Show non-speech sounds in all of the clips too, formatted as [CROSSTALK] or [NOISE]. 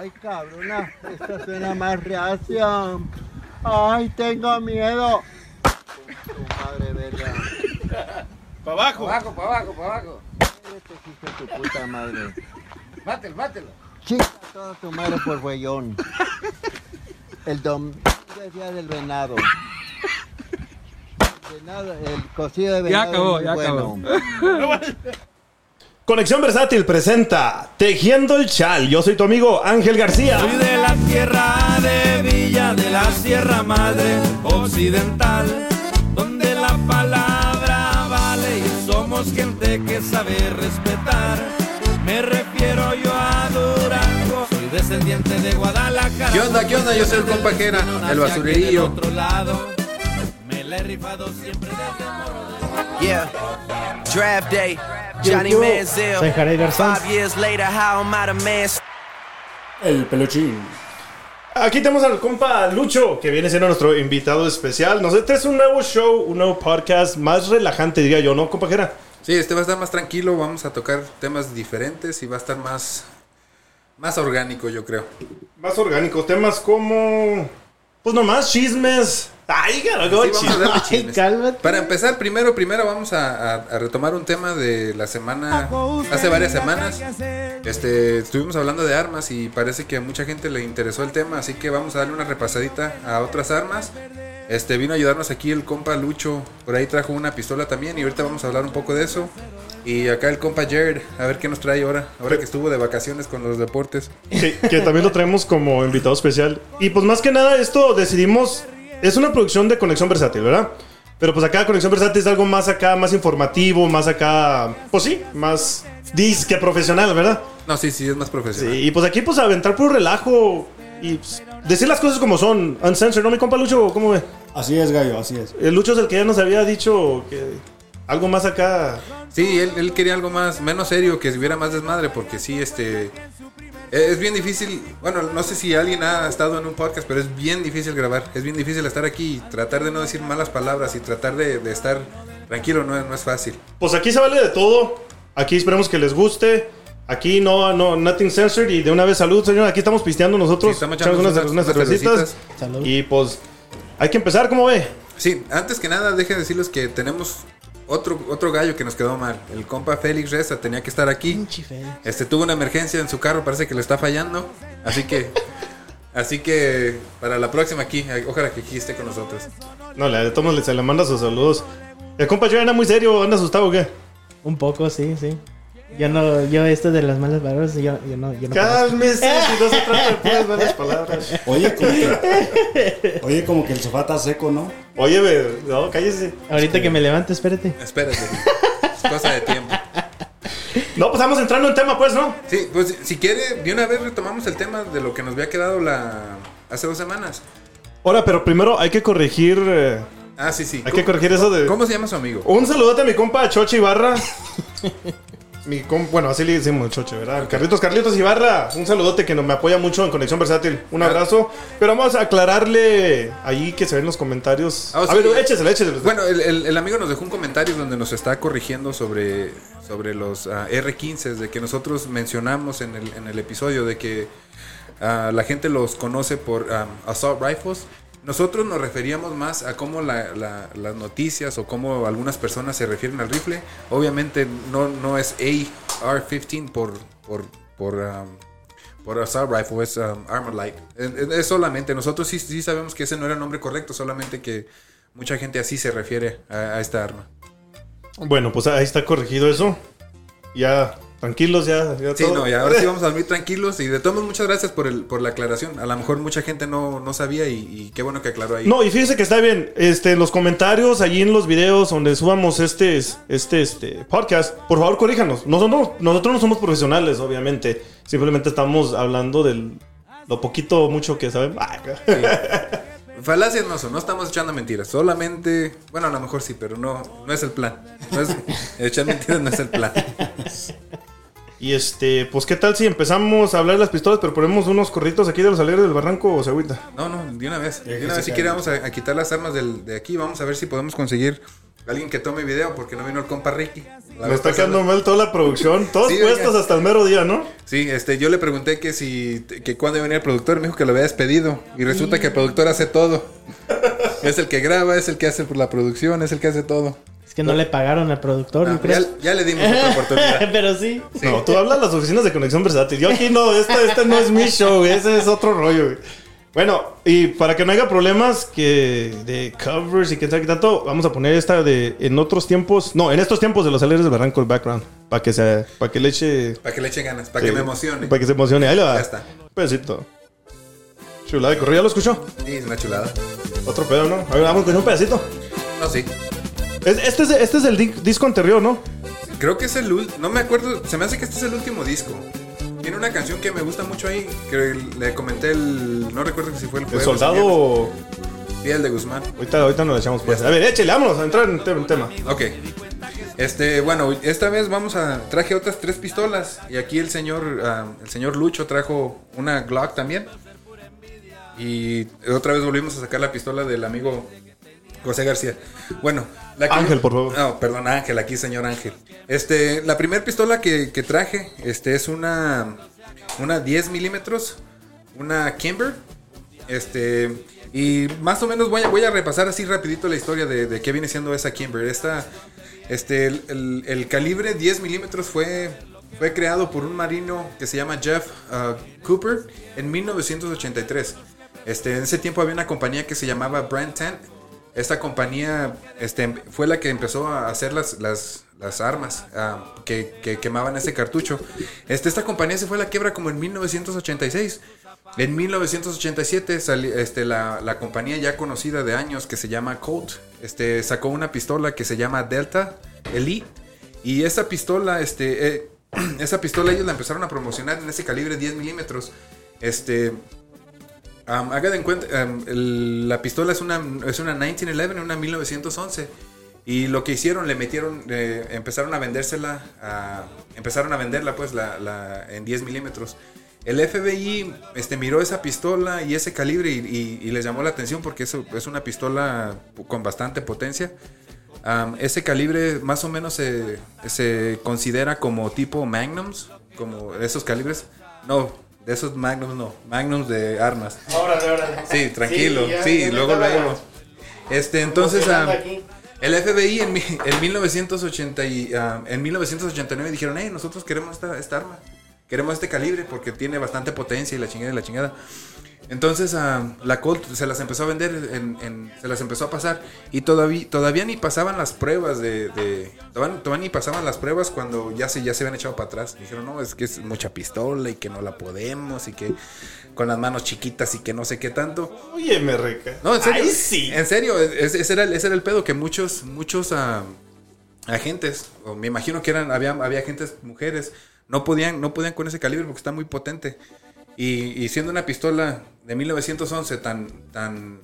Ay, cabrona, esta suena más reacia. Ay, tengo miedo. Tu madre verga. Para abajo. Para abajo, para abajo, para abajo. Este hijo de tu puta madre. Mátelo, mátelo. Chica toda tu madre por güeyón. El domingo es día del venado. Venado, el cocido de venado. acabó, es ya acabó. [LAUGHS] Conexión Versátil presenta Tejiendo el Chal. Yo soy tu amigo Ángel García. Soy de la tierra de Villa de la Sierra Madre Occidental, donde la palabra vale y somos gente que sabe respetar. Me refiero yo a Durango, soy descendiente de Guadalajara. ¿Qué onda, qué onda? Yo soy el compa Jera, No el basurerillo. Me la he rifado siempre desde morro. Yeah. Draft day. Johnny Manziel. Five years later, how am I the man? El peluchín. Aquí tenemos al compa Lucho, que viene siendo nuestro invitado especial. Nos este es un nuevo show, un nuevo podcast más relajante, diría yo, ¿no, compajera? Sí, este va a estar más tranquilo, vamos a tocar temas diferentes y va a estar más, más orgánico, yo creo. Más orgánico, temas como... Pues nomás chismes. Ay, Sí, vamos a hablar de Ay, chismes. cálmate. Para empezar, primero, primero vamos a, a- a retomar un tema de la semana, hace varias semanas. Este, estuvimos hablando de armas y parece que a mucha gente le interesó el tema, así que vamos a darle una repasadita a otras armas. Este, vino a ayudarnos aquí el compa Lucho, por ahí trajo una pistola también y ahorita vamos a hablar un poco de eso. Y acá el compa Jared, a ver qué nos trae ahora, ahora que estuvo de vacaciones con los deportes. que, que también lo traemos como invitado especial. Y pues más que nada esto decidimos, es una producción de Conexión Versátil, ¿verdad? Pero pues acá Conexión Versátil es algo más acá, más informativo, más acá, pues sí, más disque profesional, ¿verdad? No, sí, sí, es más Sí, profesional. y pues aquí pues aventar puro relajo y pues, decir las cosas como son, uncensored, ¿no, mi compa Lucho? ¿Cómo ve? Así es, gallo, así es. El Lucho es el que ya nos había dicho que algo más acá... Sí, él, él quería algo más, menos serio, que hubiera más desmadre, porque sí, este... Es bien difícil, bueno, no sé si alguien ha estado en un podcast, pero es bien difícil grabar, es bien difícil estar aquí y tratar de no decir malas palabras y tratar de, de estar tranquilo, no, es- no es fácil. Pues aquí se vale de todo. Aquí esperemos que les guste. Aquí no, no, nothing censored. Y de una vez salud, señor. Aquí estamos pisteando nosotros. Sí, estamos echando unas, unas- unas cervecitas. Y pues hay que empezar, ¿cómo ve? Sí, antes que nada, dejen decirles que tenemos otro, otro gallo que nos quedó mal. El compa Félix Reza tenía que estar aquí. Pinche Félix. Este tuvo una emergencia en su carro, parece que le está fallando. Así que, así que para la próxima aquí, ojalá que aquí esté con nosotros. No, le de todos se le manda sus saludos. El compa yo anda muy serio, anda asustado o qué? Un poco, sí, sí. Yo no, yo esto de las malas palabras, yo, yo no, yo no. Cálmese, si no se trata de [LAUGHS] puras malas palabras. Oye, como que, oye, como que el sofá está seco, ¿no? Oye, ve, no, cállese. Ahorita que me levante, espérate. Espérate, es cosa de tiempo. No, pues estamos entrando en tema, pues, ¿no? Sí, pues si quiere, de una vez retomamos el tema de lo que nos había quedado la hace dos semanas. Ahora, pero primero hay que corregir. eh, Ah, sí, sí. hay que corregir eso de. ¿Cómo se llama su amigo? Un saludote a mi compa Choche Ibarra. [LAUGHS] mi bueno, así le decimos Choche, ¿verdad? Carlitos, Carlitos Ibarra. Un saludote que nos me apoya mucho en Conexión Versátil. Un abrazo. Pero vamos a aclararle ahí que se ven los comentarios. Ah, a ver, écheselo, écheselo. Bueno, el, el- el amigo nos dejó un comentario donde nos está corrigiendo sobre, sobre los ah, R15 de que nosotros mencionamos en el, en el episodio de que ah, la gente los conoce por ah, assault rifles. Nosotros nos referíamos más a cómo la- la- las noticias o cómo algunas personas se refieren al rifle. Obviamente no, no es AR-15 por, por, por, ah, por assault rifle, es um, armor light. Es, solamente, nosotros sí, sí sabemos que ese no era el nombre correcto, solamente que mucha gente así se refiere a esta arma. Bueno, pues ahí está corregido eso. Ya, tranquilos, ya. ya Sí, todo. no, y ahora sí [LAUGHS] vamos a dormir tranquilos. Y de todos muchas gracias por, el, por la aclaración. A lo mejor mucha gente no, no sabía y, y qué bueno que aclaró ahí. No, y fíjese que está bien. Este, en los comentarios, allí en los videos donde subamos este, este, este podcast, por favor corríjanos. Nosotros, nosotros no somos profesionales, obviamente. Simplemente estamos hablando del lo poquito o mucho que sabemos. [LAUGHS] Ah, Falacias no son, no estamos echando mentiras. Solamente, bueno, a lo mejor sí, pero no, no es el plan. No es, echar mentiras no es el plan. [LAUGHS] Y este, pues qué tal si empezamos a hablar de las pistolas, pero ponemos unos corritos aquí de los aleros del barranco o se agüita. No, no, de una vez. De una vez, si quiere, vamos a, a quitar las armas del- de aquí. Vamos a ver si podemos conseguir alguien que tome video porque no vino el compa Ricky. La Me está pasada. quedando mal toda la producción. Todos Sí, puestos hasta el mero día, ¿no? Sí, este, yo le pregunté que si, que cuándo iba a venir el productor, me dijo que lo había despedido. Y resulta que el productor hace todo. es el que graba, es el que hace la producción, es el que hace todo. Es que no le pagaron al productor, Ah, yo creo. ya, ya le dimos otra oportunidad. [LAUGHS] Pero sí. No, tú hablas las oficinas de conexión versátil. Yo aquí no, este, este no es mi show, güey, ese es otro rollo, güey. Bueno, y para que no haya problemas que de covers y que sabe qué tanto, vamos a poner esta de en otros tiempos, no, en estos tiempos de los alegres de Barranco el background, para que se, para que le eche, Para que le eche ganas, para que me emocione. para que se emocione. Ahí le va. Ya está. Un pedacito. Chula de corrida, ¿ya lo escuchó? Sí, es una chulada. Otro pedo, ¿no? A ver, vamos con un pedacito. No, sí. Es- Este es, este es el di- disco anterior, ¿no? Creo que es el ul- No me acuerdo. Se me hace que este es el último disco. Tiene una canción que me gusta mucho ahí. Que le comenté el. No recuerdo si fue el El jueves o soldado. viernes. Piel de Guzmán. Ahorita, ahorita nos echamos pues. A ver, échale, vámonos a entrar en en tema. Ok. Este, bueno, esta vez vamos a. Traje otras tres pistolas. Y aquí el señor. ah, el señor Lucho trajo una Glock también. Y otra vez volvimos a sacar la pistola del amigo José García. Bueno, la que- Ángel, por favor. No, perdón, Ángel, aquí señor Ángel. Este, la primera pistola que, que traje, este, es una. Una 10 milímetros. Una Kimber. Este. Y más o menos voy a, voy a repasar así rapidito la historia de, de qué viene siendo esa Kimber. Esta, este, el, el- el calibre 10 milímetros fue, fue creado por un marino que se llama Jeff uh, Cooper en 1983. Este, en ese tiempo había una compañía que se llamaba Brand Tent. Esta compañía este, fue la que empezó a hacer las, las, las armas ah, que, que quemaban ese cartucho. Este, esta compañía se fue a la quiebra como en 1986. En 1987 sali- este, la, la compañía ya conocida de años que se llama Colt este, sacó una pistola que se llama Delta Elite. Y esa pistola, este, eh, [CLEARS THROAT] esa pistola ellos la empezaron a promocionar en ese calibre 10 milímetros. Este, Um, haga de cuenta, um, la pistola es una, es una 1911, una 1911. Y lo que hicieron, le metieron, eh, empezaron a vendérsela, a- empezaron a venderla pues la, la- en 10 milímetros. El FBI este, miró esa pistola y ese calibre y, y- y les llamó la atención porque eso es una pistola con bastante potencia. Um, ese calibre más o menos se, se considera como tipo magnums, como esos calibres. No, de esos magnums no, magnums de armas. Órale, órale. Sí, tranquilo. ya- Sí, ya luego luego. Este, entonces, ah, el FBI en, en 1980 y, ah, en 1989 dijeron, hey, nosotros queremos esta, esta arma. Queremos este calibre porque tiene bastante potencia y la chingada y la chingada. Entonces ah, la Colt se las empezó a vender, en- en- se las empezó a pasar y todavía, todavía ni pasaban las pruebas de... de- todavía, todavía ni pasaban las pruebas cuando ya se, ya se habían echado para atrás. Dijeron, no, es que es mucha pistola y que no la podemos y que con las manos chiquitas y que no sé qué tanto. Oye, me reca. No, en serio. Ay, sí. En serio, es- ese era, el- ese era el pedo que muchos, muchos ah, agentes, o me imagino que eran, había, había agentes mujeres, no podían, no podían con ese calibre porque está muy potente. Y, y siendo una pistola de 1911 tan, tan,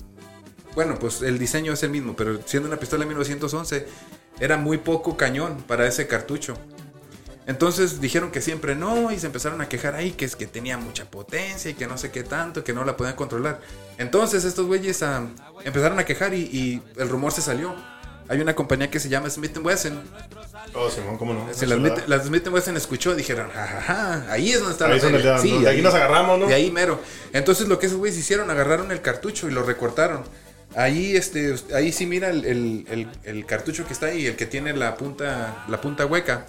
bueno, pues el diseño es el mismo, pero siendo una pistola de 1911 era muy poco cañón para ese cartucho. Entonces dijeron que siempre no y se empezaron a quejar ahí que es que tenía mucha potencia y que no sé qué tanto, que no la podían controlar. Entonces estos güeyes ah, empezaron a quejar y, y el rumor se salió. Hay una compañía que se llama Smith Wesson. Oh, Simón, ¿cómo no? Las Smith, las Smith Wesson escuchó, dijeron, jajaja, ahí es donde está Ahí la es donde feria". le dan, ¿no? De aquí nos agarramos, ¿no? De ahí mero. Entonces lo que esos güeyes hicieron, agarraron el cartucho y lo recortaron. Ahí, este, ahí sí mira el, el- el- el cartucho que está ahí, el que tiene la punta, la punta hueca.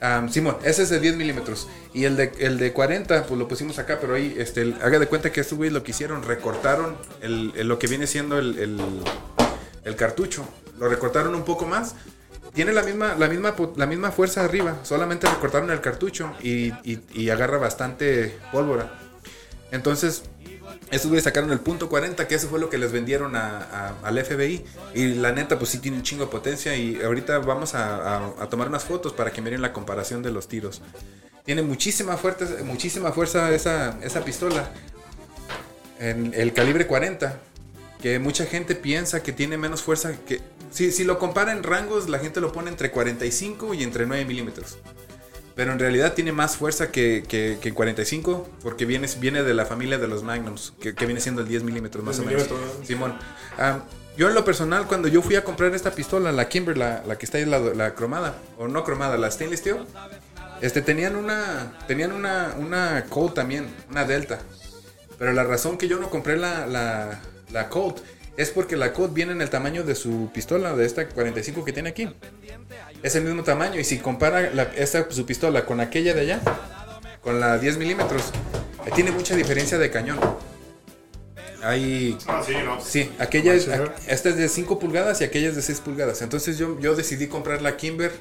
Am, Simón, ese es de 10 milímetros. Y el de, el de 40, pues lo pusimos acá, pero ahí, este, el- haga de cuenta que estos güeyes lo que hicieron, recortaron el, el- lo que viene siendo el cartucho. Lo recortaron un poco más. Tiene la misma, la misma, la misma fuerza arriba, solamente recortaron el cartucho y, y- agarra bastante pólvora. Entonces, estos güeyes sacaron el punto 40, que eso fue lo que les vendieron a- al FBI. Y la neta, pues sí tiene un chingo de potencia. Y ahorita vamos a, a- a tomar unas fotos para que miren la comparación de los tiros. Tiene muchísima fuerza, muchísima fuerza esa, esa pistola. En el calibre 40. Que mucha gente piensa que tiene menos fuerza. que Si, si lo compara en rangos, la gente lo pone entre 45 y entre 9 milímetros. pero en realidad tiene más fuerza que, que, que 45 porque viene, viene de la familia de los Magnums, que, que viene siendo el 10 milímetros más o 10 menos. milímetros, ¿no? Simón. Ah, yo en lo personal, cuando yo fui a comprar esta pistola, la Kimber, la, la que está ahí, la, la cromada, o no cromada, la stainless steel, este, tenían una, tenían una, una Colt también, una Delta. Pero la razón que yo no compré la, la, la Colt es porque la Colt viene en el tamaño de su pistola, de esta 45 que tiene aquí. Es el mismo tamaño. Y si compara la- esta, su pistola con aquella de allá, con la 10 milímetros, tiene mucha diferencia de cañón. Hay. Ah, sí, no. Sí, aquella es, a- esta es de 5 pulgadas y aquella es de 6 pulgadas. Entonces yo, yo decidí comprar la Kimber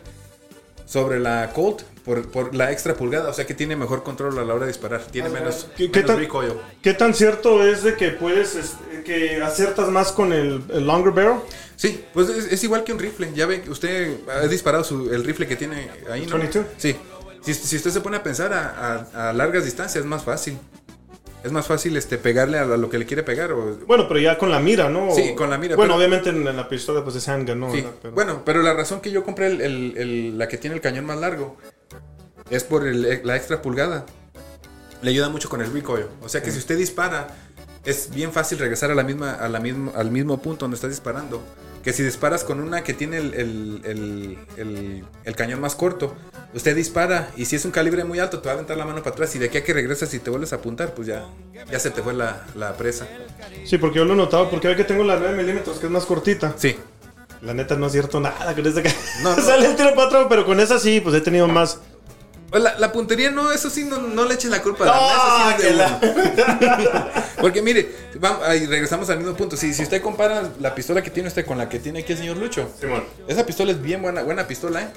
sobre la Colt por, por la extra pulgada. O sea que tiene mejor control a la hora de disparar. Tiene menos, ¿Qué- menos tan- recoil. ¿Qué tan cierto es de que puedes, este, que aciertas más con el, el longer barrel? Sí, pues es, es igual que un rifle. Ya ve, usted ha disparado su- el rifle que tiene ahí, ¿no? 22. Sí. Si, si usted se pone a pensar a, a- a largas distancias es más fácil. Es más fácil este, pegarle a, lo que le quiere pegar. O, Bueno, pero ya con la mira, ¿no? Sí, con la mira, Bueno, pero- obviamente en, la pistola pues es handgun, ¿no? Sí, ¿Verdad? Pero- bueno, pero la razón que yo compré el- el- el- la que tiene el cañón más largo es por el- la extra pulgada. Le ayuda mucho con el recoil. O sea que si usted dispara, es bien fácil regresar a la misma, a la misma, al mismo punto donde estás disparando. Que si disparas con una que tiene el, el- el- cañón más corto, usted dispara y si es un calibre muy alto, te va a aventar la mano para atrás y de aquí a que regresas y te vuelves a apuntar, pues ya, ya se te fue la, la presa. Sí, porque yo lo he notado, porque ve que tengo la 9 milímetros, que es más cortita. Sí, La neta no es cierto nada con esa que No, [LAUGHS] no. sale el tiro para atrás, pero con esa sí, pues he tenido más. Pues La, la puntería no, eso sí, no, no le eches la culpa a la ¡Ah, mesa, sí que la- uno. [LAUGHS] Porque mire, vamos, ahí regresamos al mismo punto. Si, si usted compara la pistola que tiene usted con la que tiene aquí el señor Lucho, Simón. esa pistola es bien buena, buena pistola, ¿eh?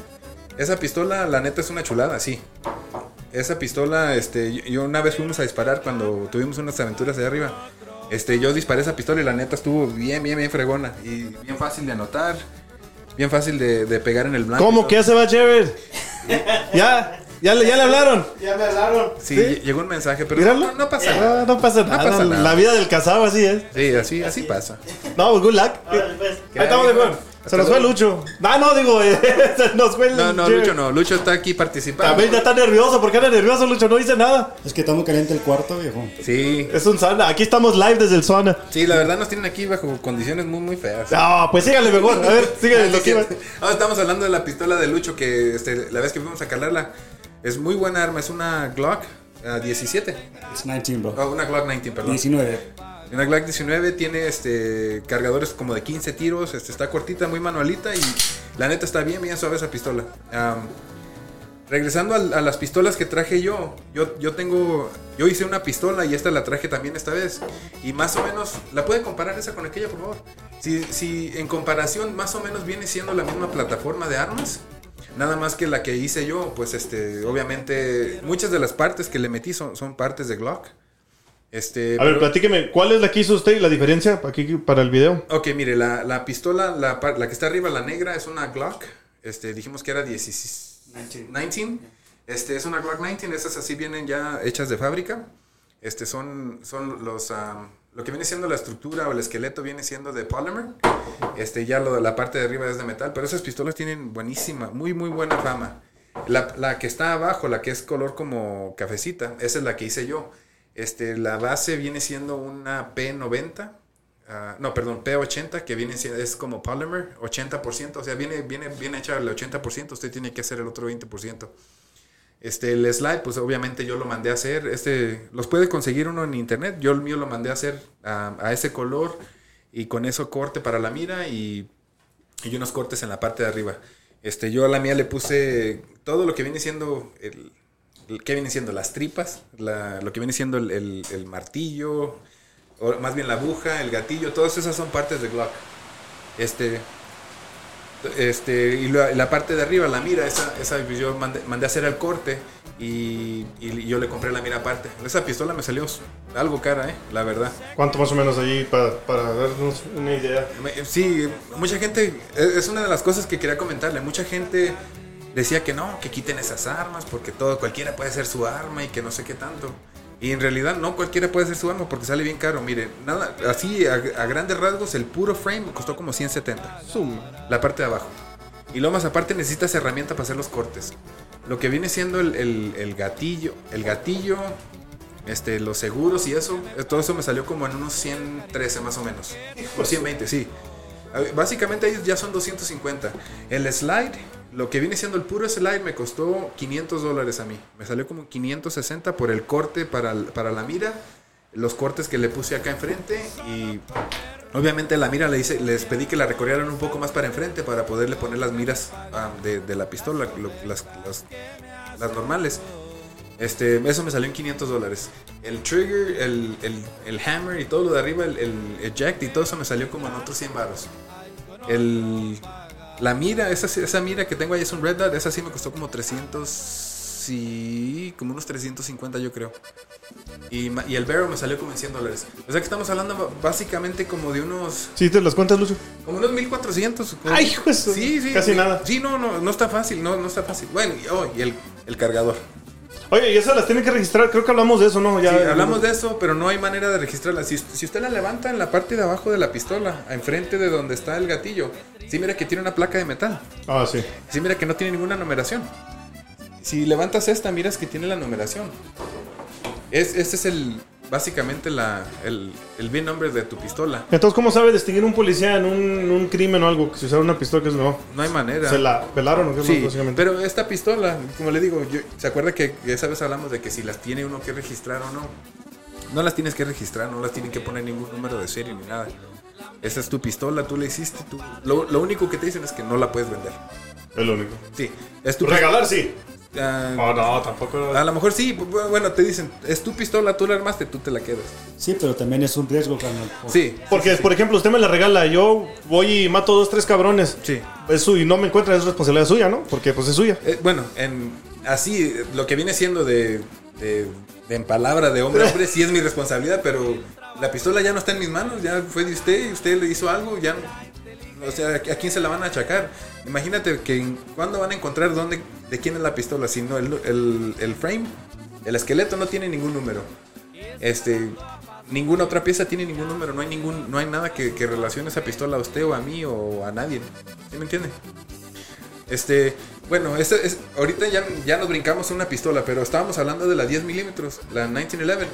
Esa pistola, la neta, es una chulada, sí. Esa pistola, este, yo, yo una vez fuimos a disparar cuando tuvimos unas aventuras allá arriba. Este, yo disparé esa pistola y la neta estuvo bien, bien, bien fregona. Y bien fácil de anotar, bien fácil de, de pegar en el blanco. ¿Cómo que ya se va Jared? ya, ya le, ya le hablaron. Ya me hablaron. Sí, ¿Sí? llegó un mensaje, pero no, no pasa nada. Ah, no pasa nada. pasa nada. La vida del casado así es. Sí, así, así pasa. No, pues, good luck. Pues. Ahí estamos de acuerdo. Se nos fue Lucho. Ah, no, digo, eh, [LAUGHS] se nos fue el No, no. Lucho no. Lucho está aquí participando. También ya está nervioso. ¿Por qué anda nervioso, Lucho? No dice nada. Es que está muy caliente el cuarto, viejo. Sí, Es un sauna. Aquí estamos live desde el sauna. sí, la verdad nos tienen aquí bajo condiciones muy, muy feas. No, pues síganle mejor. A ver, síganle. [LAUGHS] Ahora estamos hablando de la pistola de Lucho que este, la vez que fuimos a calarla es muy buena arma. Es una Glock ah, 17. Es 19, bro. Oh, una Glock 19, perdón. 19. Una Glock 19 tiene este cargadores como de 15 tiros, este está cortita, muy manualita y la neta está bien, bien suave esa pistola. Regresando al- a, las pistolas que traje yo, yo, yo tengo, yo hice una pistola y esta la traje también esta vez y más o menos, ¿la puede comparar esa con aquella por favor? Si, si en comparación más o menos viene siendo la misma plataforma de armas. Nada más que la que hice yo, pues este, obviamente muchas de las partes que le metí son, son partes de Glock. Este, A ver, platíqueme. ¿Cuál es la que hizo usted y la diferencia aquí para el video? Ok, mire, la, la pistola, la, par- la que está arriba, la negra, es una Glock. Este, dijimos que era 16, 19. Este, es una Glock 19, esas así vienen ya hechas de fábrica. Este, son, son los, lo que viene siendo la estructura o el esqueleto viene siendo de polymer. Este, ya la parte de arriba es de metal, pero esas pistolas tienen buenísima, muy, muy buena fama. La, la que está abajo, la que es color como cafecita, esa es la que hice yo. Este, la base viene siendo una P90. ah, no, perdón, P80, que viene siendo, es como polymer, 80%. O sea, viene, viene, viene hecha el 80%, usted tiene que hacer el otro 20%. Este, el slide, pues obviamente yo lo mandé a hacer. Este, los puede conseguir uno en internet. Yo el mío lo mandé a hacer a, ese color y con eso corte para la mira y, y unos cortes en la parte de arriba. Este, yo a la mía le puse todo lo que viene siendo el, ¿qué viene siendo? Las tripas, la- lo que viene siendo el, el- martillo, más bien la aguja, el gatillo, todas esas son partes de Glock. Este, este, y la, la parte de arriba, la mira, esa, esa pues yo mandé, mandé a hacer el corte y, y yo le compré la mira aparte. Esa pistola me salió algo cara, eh, la verdad. ¿Cuánto más o menos allí para, para darnos una idea? Sí, mucha gente, es es una de las cosas que quería comentarle, mucha gente decía que no, que quiten esas armas porque todo, cualquiera puede ser su arma y que no sé qué tanto. Y en realidad no cualquiera puede ser su arma porque sale bien caro. Mire, nada, así a, a grandes rasgos el puro frame me costó como 170. Suma. La parte de abajo. Y luego más aparte necesitas herramienta para hacer los cortes. lo que viene siendo el, el- el gatillo, el gatillo, este, los seguros y eso, eh, todo eso me salió como en unos 113 más o menos. O 120, sí. Básicamente ellos ya son 250. El slide, lo que viene siendo el puro slide me costó 500 dólares a mí. Me salió como 560 por el corte para, para la mira, los cortes que le puse acá enfrente y obviamente la mira le hice, les pedí que la recorrieran un poco más para enfrente para poderle poner las miras de, la pistola, las normales. Este, eso me salió en 500 dólares. El trigger, el, el- el hammer y todo lo de arriba, el, el eject y todo eso me salió como en otros 100 baros. El, la mira, esa, esa mira que tengo ahí es un Red Dot, esa sí me costó como 300, sí, como unos 350 yo creo. Y, y el barrel me salió como en 100 dólares. O sea que estamos hablando básicamente como de unos, ¿Sí te las cuentas, Lucho? como unos 1400. como- Ay, su- Sí, sí. casi sí. nada. Sí, no, no, no está fácil, no, no está fácil. Bueno, y, oh, y el, el cargador. Oye, y esas las tienen que registrar. Creo que hablamos de eso, ¿no? Ya, Sí, hablamos de eso, pero no hay manera de registrarla. Si, si usted la levanta en la parte de abajo de la pistola, enfrente de donde está el gatillo, sí mira que tiene una placa de metal. Ah, sí. Sí mira que no tiene ninguna numeración. Si levantas esta, miras que tiene la numeración. Es, este es el básicamente la, el, el VIN number de tu pistola. Entonces, ¿cómo sabe distinguir un policía en un, un crimen o algo? Que si usara una pistola que es no. No hay manera. ¿Se la pelaron o qué más, Sí, básicamente? pero esta pistola, como le digo, yo- ¿se acuerda que esa vez hablamos de que si las tiene uno que registrar o no? No las tienes que registrar, no las tienen que poner ningún número de serie ni nada. Esa es tu pistola, tú la hiciste, tú. Lo, lo único que te dicen es que no la puedes vender. Es lo único. Sí, es tu Regalar, sí. Oh, no, tampoco. a lo mejor sí, bu- bueno, te dicen, es tu pistola, tú la armaste, tú te la quedas. Sí, pero también es un riesgo, carnal. Sí, Porque, por ejemplo, usted me la regala, yo voy y mato dos, tres cabrones. sí. Es su, y no me encuentra, es responsabilidad suya, ¿no? Porque pues es suya. Eh, bueno, en, así, lo que viene siendo de, de, de en palabra de hombre a hombre, sí es mi responsabilidad, pero la pistola ya no está en mis manos, ya fue de usted, y usted le hizo algo, ya no- O sea, ¿a quién se la van a achacar? Imagínate que cuándo van a encontrar dónde, de quién es la pistola, si no, el, el, el frame, el esqueleto no tiene ningún número. Este, ninguna otra pieza tiene ningún número, no hay ningún, no hay nada que, que relacione esa pistola a usted o a mí o a nadie. ¿Sí me entiende? Este, bueno, este es, ahorita ya, ya nos brincamos una pistola, pero estábamos hablando de la 10 milímetros, la 1911.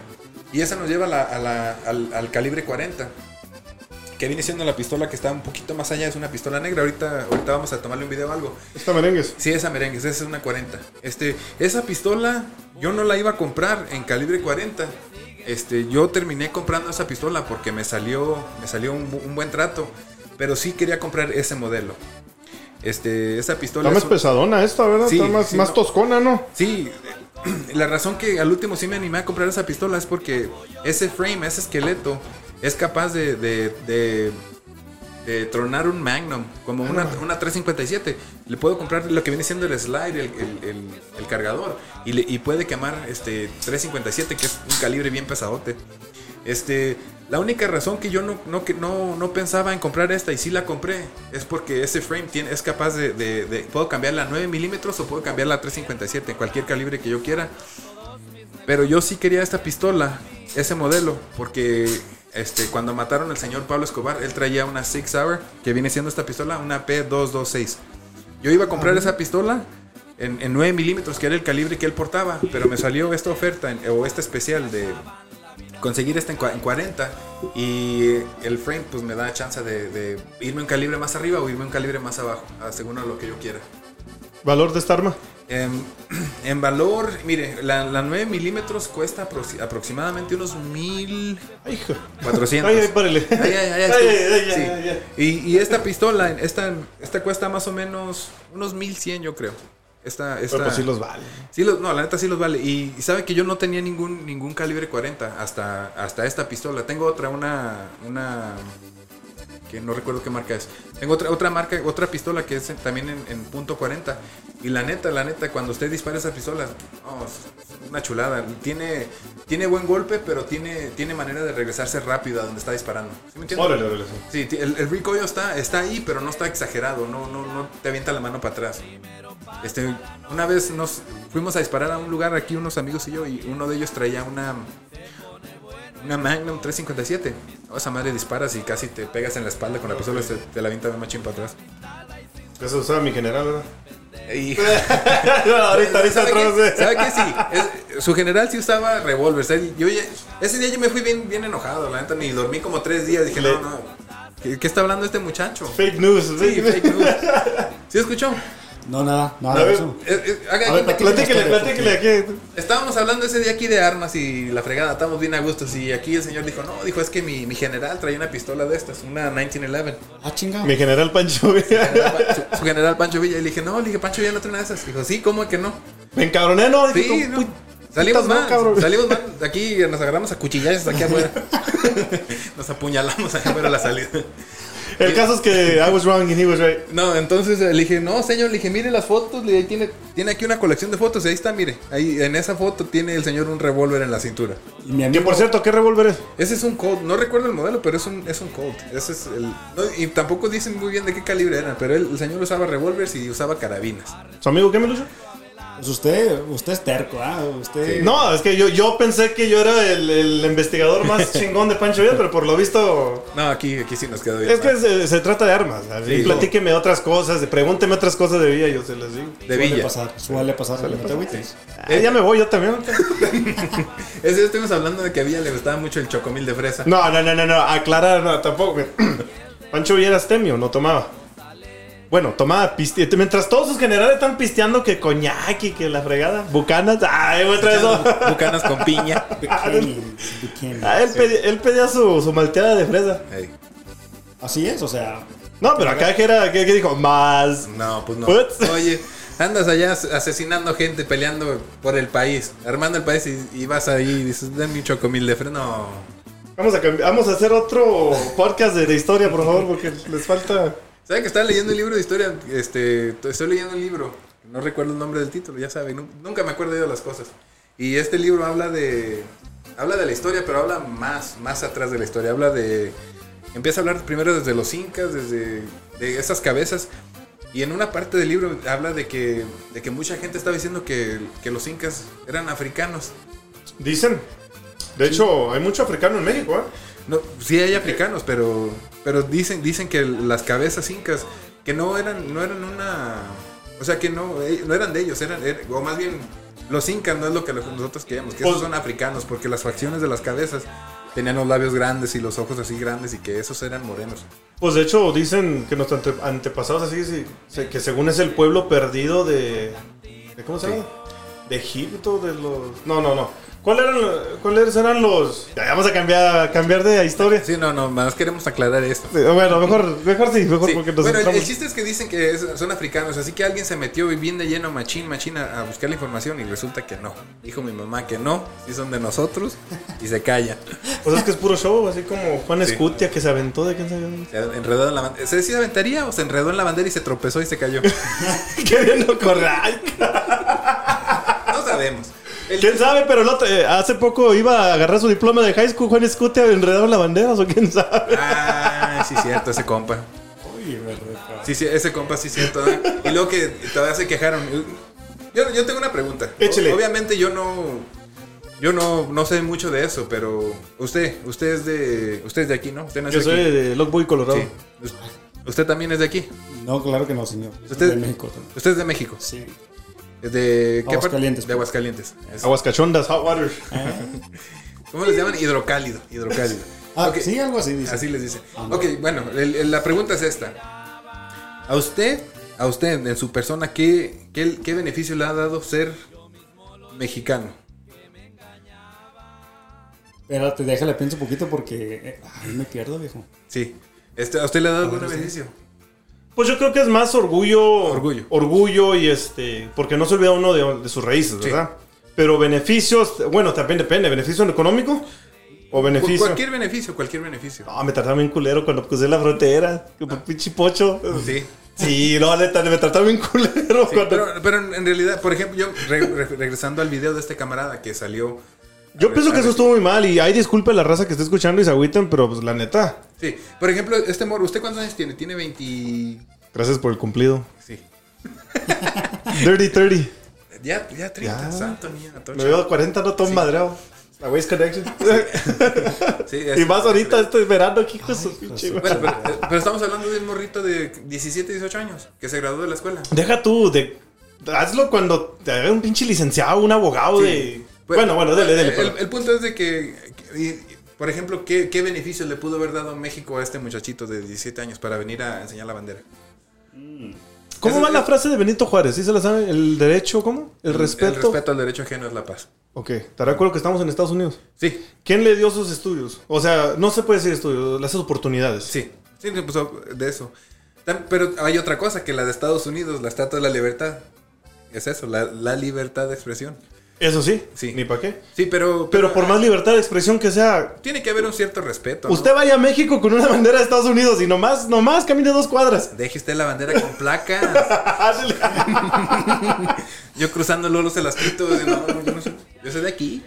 Y esa nos lleva a la- a la- al calibre 40. Que viene siendo la pistola que está un poquito más allá, es una pistola negra. Ahorita, ahorita vamos a tomarle un video o algo. Esta merengues. Sí, esa merengue, esa es una 40. Este, esa pistola yo no la iba a comprar en calibre 40. Este, yo terminé comprando esa pistola porque me salió, me salió un, bu- un buen trato. Pero sí quería comprar ese modelo. Este, esa pistola. Está más es un- pesadona esta, ¿verdad? Sí, Está más, sí, más no. toscona, ¿no? Sí, [CLEARS THROAT] la razón que al último sí me animé a comprar esa pistola es porque ese frame, ese esqueleto, es capaz de, de, de- de tronar un Magnum, como una, una 357. Le puedo comprar lo que viene siendo el slide, el, el- el- el cargador, y, le- y puede quemar este 357, que es un calibre bien pesadote. Este, la única razón que yo no, no, no, no pensaba en comprar esta y sí la compré es porque ese frame tiene, es capaz de, de- de- Puedo cambiarla a 9 milímetros o puedo cambiarla a 357 en cualquier calibre que yo quiera. Pero yo sí quería esta pistola, ese modelo, porque este, cuando mataron al señor Pablo Escobar, él traía una Six Hour, que viene siendo esta pistola, una P226. Yo iba a comprar esa pistola en, en 9 milímetros, que era el calibre que él portaba, pero me salió esta oferta, en- o esta especial de conseguir esta en, cua- en 40 y el frame pues me da chance de, de irme un calibre más arriba o irme un calibre más abajo, según a lo que yo quiera. Valor de esta arma. En, [CLEARS THROAT] en valor, mire, la, la 9 milímetros cuesta aproxi- aproximadamente unos 1400. Ay, hijo. 400. Ay, ay, sí. y esta pistola, esta, esta cuesta más o menos unos 1100, yo creo. Esta, esta, Pero pues sí los vale. Sí los- no, la neta sí los vale. Y, y sabe que yo no tenía ningún, ningún calibre 40 hasta, hasta esta pistola. Tengo otra, una, una que no recuerdo qué marca es. Tengo otra, otra marca, otra pistola que es en- también en, en punto 40. Y la neta, la neta, cuando usted dispara esa pistola, oh, es una chulada. Tiene, tiene buen golpe, pero tiene, tiene manera de regresarse rápido a donde está disparando. ¿Sí me entiende? Órale, órale. sí. El, el recoil está, está ahí, pero no está exagerado, no, no, no te avienta la mano para atrás. Este, una vez nos fuimos a disparar a un lugar aquí, unos amigos y yo, y uno de ellos traía una, una Magnum 357. Oh, esa madre disparas y casi te pegas en la espalda con la pistola, se- te la avienta de machín para atrás. Eso usaba mi general, ¿verdad? Y- [LAUGHS] ahorita, ahorita ¿Sabe otra qué? vez. ¿Sabe qué? Sí. Es- su general sí usaba revólver. ¿sabe? Yo ya- ese día yo me fui bien, bien enojado, la neta, ni dormí como tres días. Dije, Le- no, no. ¿Qué, qué está hablando este muchacho? Fake news. Sí, fake news. ¿Sí escuchó? No, nada, nada A de ver, eso. Eh, eh, haga A ver, Platíquele, platíquele aquí. Estábamos hablando ese día aquí de armas y la fregada, estábamos bien a gusto. Y aquí el señor dijo, no, dijo, es que mi, mi general traía una pistola de estas, una 1911. Ah, chinga. Mi general Pancho Villa. General Pa- su, su general Pancho Villa. Y le dije, no, le dije, Pancho Villa no trae una de esas. Dijo, sí, ¿cómo que no? Me encabroné, no. Dije, Sí, no. Salimos no, mal, salimos mal. Aquí nos agarramos a cuchillazos aquí afuera. [LAUGHS] nos apuñalamos allá afuera a la salida. El caso es que I was wrong and he was right. No, entonces eh, le dije, no, señor, le dije, mire las fotos, le dije, tiene, tiene aquí una colección de fotos, y ahí está, mire, ahí en esa foto tiene el señor un revólver en la cintura. Y mi Que amigo, por cierto, ¿qué revólver es? Ese es un Colt, no recuerdo el modelo, pero es un, es un Colt. Ese es el, no, y tampoco dicen muy bien de qué calibre eran, pero él- el señor usaba revólveres y usaba carabinas. ¿Su amigo qué me lo hizo? Pues usted, usted es terco, ¿ah? Usted. No, es que yo, yo pensé que yo era el, el investigador más [LAUGHS] chingón de Pancho Villa, pero por lo visto. No, aquí, aquí sí nos quedó bien. Es que se, se trata de armas. así, Sí. platíqueme otras cosas, pregúnteme otras cosas de Villa, yo se las digo. de Suele Villa. pasar, suele pasar. no agüites. Ah, ya me voy yo también. [LAUGHS] Ese día estuvimos hablando de que a Villa le gustaba mucho el chocomil de fresa. No, no, no, no, no, aclarar, no, tampoco. [CLEARS THROAT] Pancho Villa era astemio, no tomaba. Bueno, tomaba piste. Mientras todos sus generales están pisteando que coñac y que la fregada. Bucanas. Ay, otra vez. no. Bucanas con piña. [LAUGHS] Ah, él, pedía, él pedía su, su malteada de fresa. Ey, Así es, o sea. No, pero acá que era, que, dijo, más. No, pues no. What? Oye, andas allá as- asesinando gente, peleando por el país, armando el país y, y vas ahí y dices, dame un chocomil de fresa. No. Vamos a, vamos a hacer otro podcast de, de historia, por favor, porque les falta. ¿Saben que estaba leyendo un libro de historia? Este, estoy leyendo un libro, no recuerdo el nombre del título, ya saben, nu- nunca me acuerdo de las cosas. Y este libro habla de habla de la historia, pero habla más más atrás de la historia, habla de empieza a hablar primero desde los incas, desde de esas cabezas y en una parte del libro habla de que de que mucha gente estaba diciendo que, que los incas eran africanos. Dicen. De hecho, hay mucho africano en México, ¿eh? No, sí hay africanos, pero pero dicen dicen que las cabezas incas que no eran no eran una o sea que no eh, no eran de ellos, eran er- o más bien los incas no es lo que nosotros queríamos, que esos Pues- son africanos porque las facciones de las cabezas tenían los labios grandes y los ojos así grandes y que esos eran morenos. Pues de hecho, dicen que nuestros ante- antepasados así, sí, que según es el pueblo perdido de. de ¿Cómo se Sí. llama? De Egipto, de los. No, no, no. ¿Cuáles eran, ¿Cuáles eran los.? Ya vamos a cambiar, cambiar de historia. Sí, no, no, más queremos aclarar esto. Sí, Bueno, mejor, mejor sí, mejor Sí, porque nos Bueno, el, chiste es que dicen que son africanos, así que alguien se metió de lleno, machín, machín, a, a buscar la información y resulta que no. Dijo mi mamá que no, sí son de nosotros y se calla. Pues es que es puro show, así como Juan Sí. Escutia que se aventó de quién sabe. Se enredó en la bandera. ¿Se decía aventaría o se enredó en la bandera y se tropezó y se cayó? [LAUGHS] Queriendo correr. No sabemos. ¿Quién sabe? Pero el otro, eh, hace poco iba a agarrar su diploma de high school. Juan Escutia enredado en la bandera, o quién sabe. Ah, sí, cierto, ese compa. Uy, verdad. Sí, sí, ese compa, sí, cierto. ¿eh? Y luego que todavía se quejaron. Yo, yo tengo una pregunta. Échele. Obviamente yo no. Yo no, no sé mucho de eso, pero usted, usted es de. Usted es de aquí, ¿no? Usted Yo soy aquí. de Lockboy, Colorado. Sí. Us- ¿Usted también es de aquí? No, claro que no, señor. Usted- de México también. Usted es de México. Sí. ¿Es de qué parte? Aguascalientes. De Aguascalientes. Es- Aguas cachondas, hot water. [LAUGHS] ¿Cómo les llaman? Hidrocálido. Hidrocálido. Ah, Ok. sí, algo así dice. Así les dice. Ah, Ok, bueno, el- el- la pregunta es esta. A usted, a usted, en su persona, ¿qué, qué, qué beneficio le ha dado ser mexicano? Espérate, déjale pienso un poquito porque eh, ay, me pierdo, viejo. Sí. Este, ¿A usted le ha dado algún beneficio? Pues yo creo que es más orgullo. Orgullo. Orgullo y este. Porque no se olvida uno de, de sus raíces, Sí. ¿verdad? Pero beneficios. Bueno, también depende. ¿Beneficio económico? ¿O beneficio? Cualquier beneficio, cualquier beneficio. No, me trataron bien culero cuando crucé la frontera. Que por pinche pocho. Sí. Sí, no, neta, me trataron bien culero. Sí, cuando- pero, pero en en realidad, por ejemplo, yo re- re- regresando al video de este camarada que salió. Yo pienso que eso estuvo muy mal. Y hay disculpe a la raza que está escuchando y se agüiten, pero pues la neta. Sí, por ejemplo, este morro, ¿usted cuántos años tiene? Tiene 20. Gracias por el cumplido. Sí. [LAUGHS] Dirty 30. Ya, ya 30, Ya. santo atocha. Me veo 40, no todo Sí. madreado. La Waste Connection. Sí, [LAUGHS] y más ahorita, este verano, que hijo de su pinche. Bueno, pero, pero estamos hablando de un morrito de 17, 18 años que se graduó de la escuela. Deja tú, de. hazlo cuando te haga un pinche licenciado, un abogado de. Bueno, bueno, dele, dele. El, punto es de que, por ejemplo, ¿qué, ¿qué beneficios le pudo haber dado México a este muchachito de 17 años para venir a enseñar la bandera? ¿Cómo eso va la frase de Benito Juárez? ¿Sí se la sabe? ¿El derecho, cómo? ¿El respeto? El respeto al derecho ajeno es la paz. Ok, ¿te recuerdo que estamos en Estados Unidos? Sí, ¿Quién le dio sus estudios? O sea, no se puede decir estudios, las oportunidades. sí, sí, pues, de eso. Pero hay otra cosa, que la de Estados Unidos, la Estatua de la Libertad, es eso, la, la libertad de expresión. Eso sí, Sí. ni para qué. Sí, pero, Pero por más libertad de expresión que sea, Tiene que haber un cierto respeto. ¿no? usted vaya a México con una bandera de Estados Unidos y nomás, nomás camine dos cuadras. Deje usted la bandera con placas. [LAUGHS] [LAUGHS] Yo cruzando Lolo se las quito. No, yo no soy, yo soy de aquí.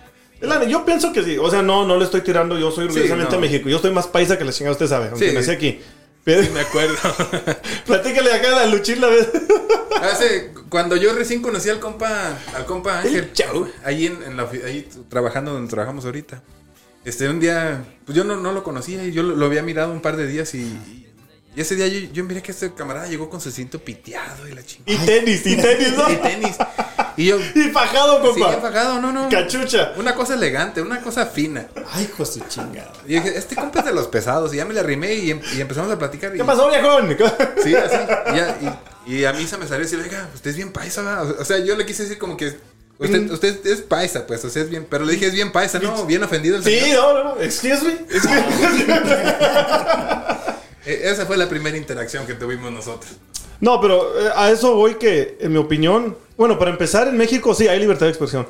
Yo pienso que sí. O sea, no, no le estoy tirando. Yo soy orgullosamente de México. Yo estoy más paisa que la chingada, usted sabe. Aunque Sí. nací aquí. Pero, Me acuerdo. [LAUGHS] platícale acá a Luchín la vez. Hace, cuando yo recién conocí al compa, al compa Ángel, El chau. ahí en, en la, ahí trabajando donde trabajamos ahorita. Este, un día, pues yo no, no lo conocía y yo lo, lo había mirado un par de días y, y ese día yo, yo miré que este camarada llegó con su cinto piteado y la chingada. Y tenis, y tenis, ¿no? Y tenis. Y yo, [LAUGHS] Y fajado, sí, compa. bien pagado, no, no. Cachucha. Una cosa elegante, una cosa fina. Ay, hijo de su chingada. Y dije, este compa es de los pesados. Y ya me le arrimé y, em- y empezamos a platicar. y- ¿Qué pasó, viejón? [LAUGHS] Sí, así. Y, ya- y- y a mí se me salió decir, oiga, usted es bien paisa, ¿verdad?". O sea, yo le quise decir como que. Usted, usted es paisa, pues, o sea, es bien. Pero le dije, es bien paisa, ¿no? Bien ofendido el Sí, señor. no, no, no. Excuse me. Excuse [LAUGHS] Eh, Esa fue la primera interacción que tuvimos nosotros. No, pero eh, a eso voy que, en mi opinión, bueno, para empezar, en México sí hay libertad de expresión.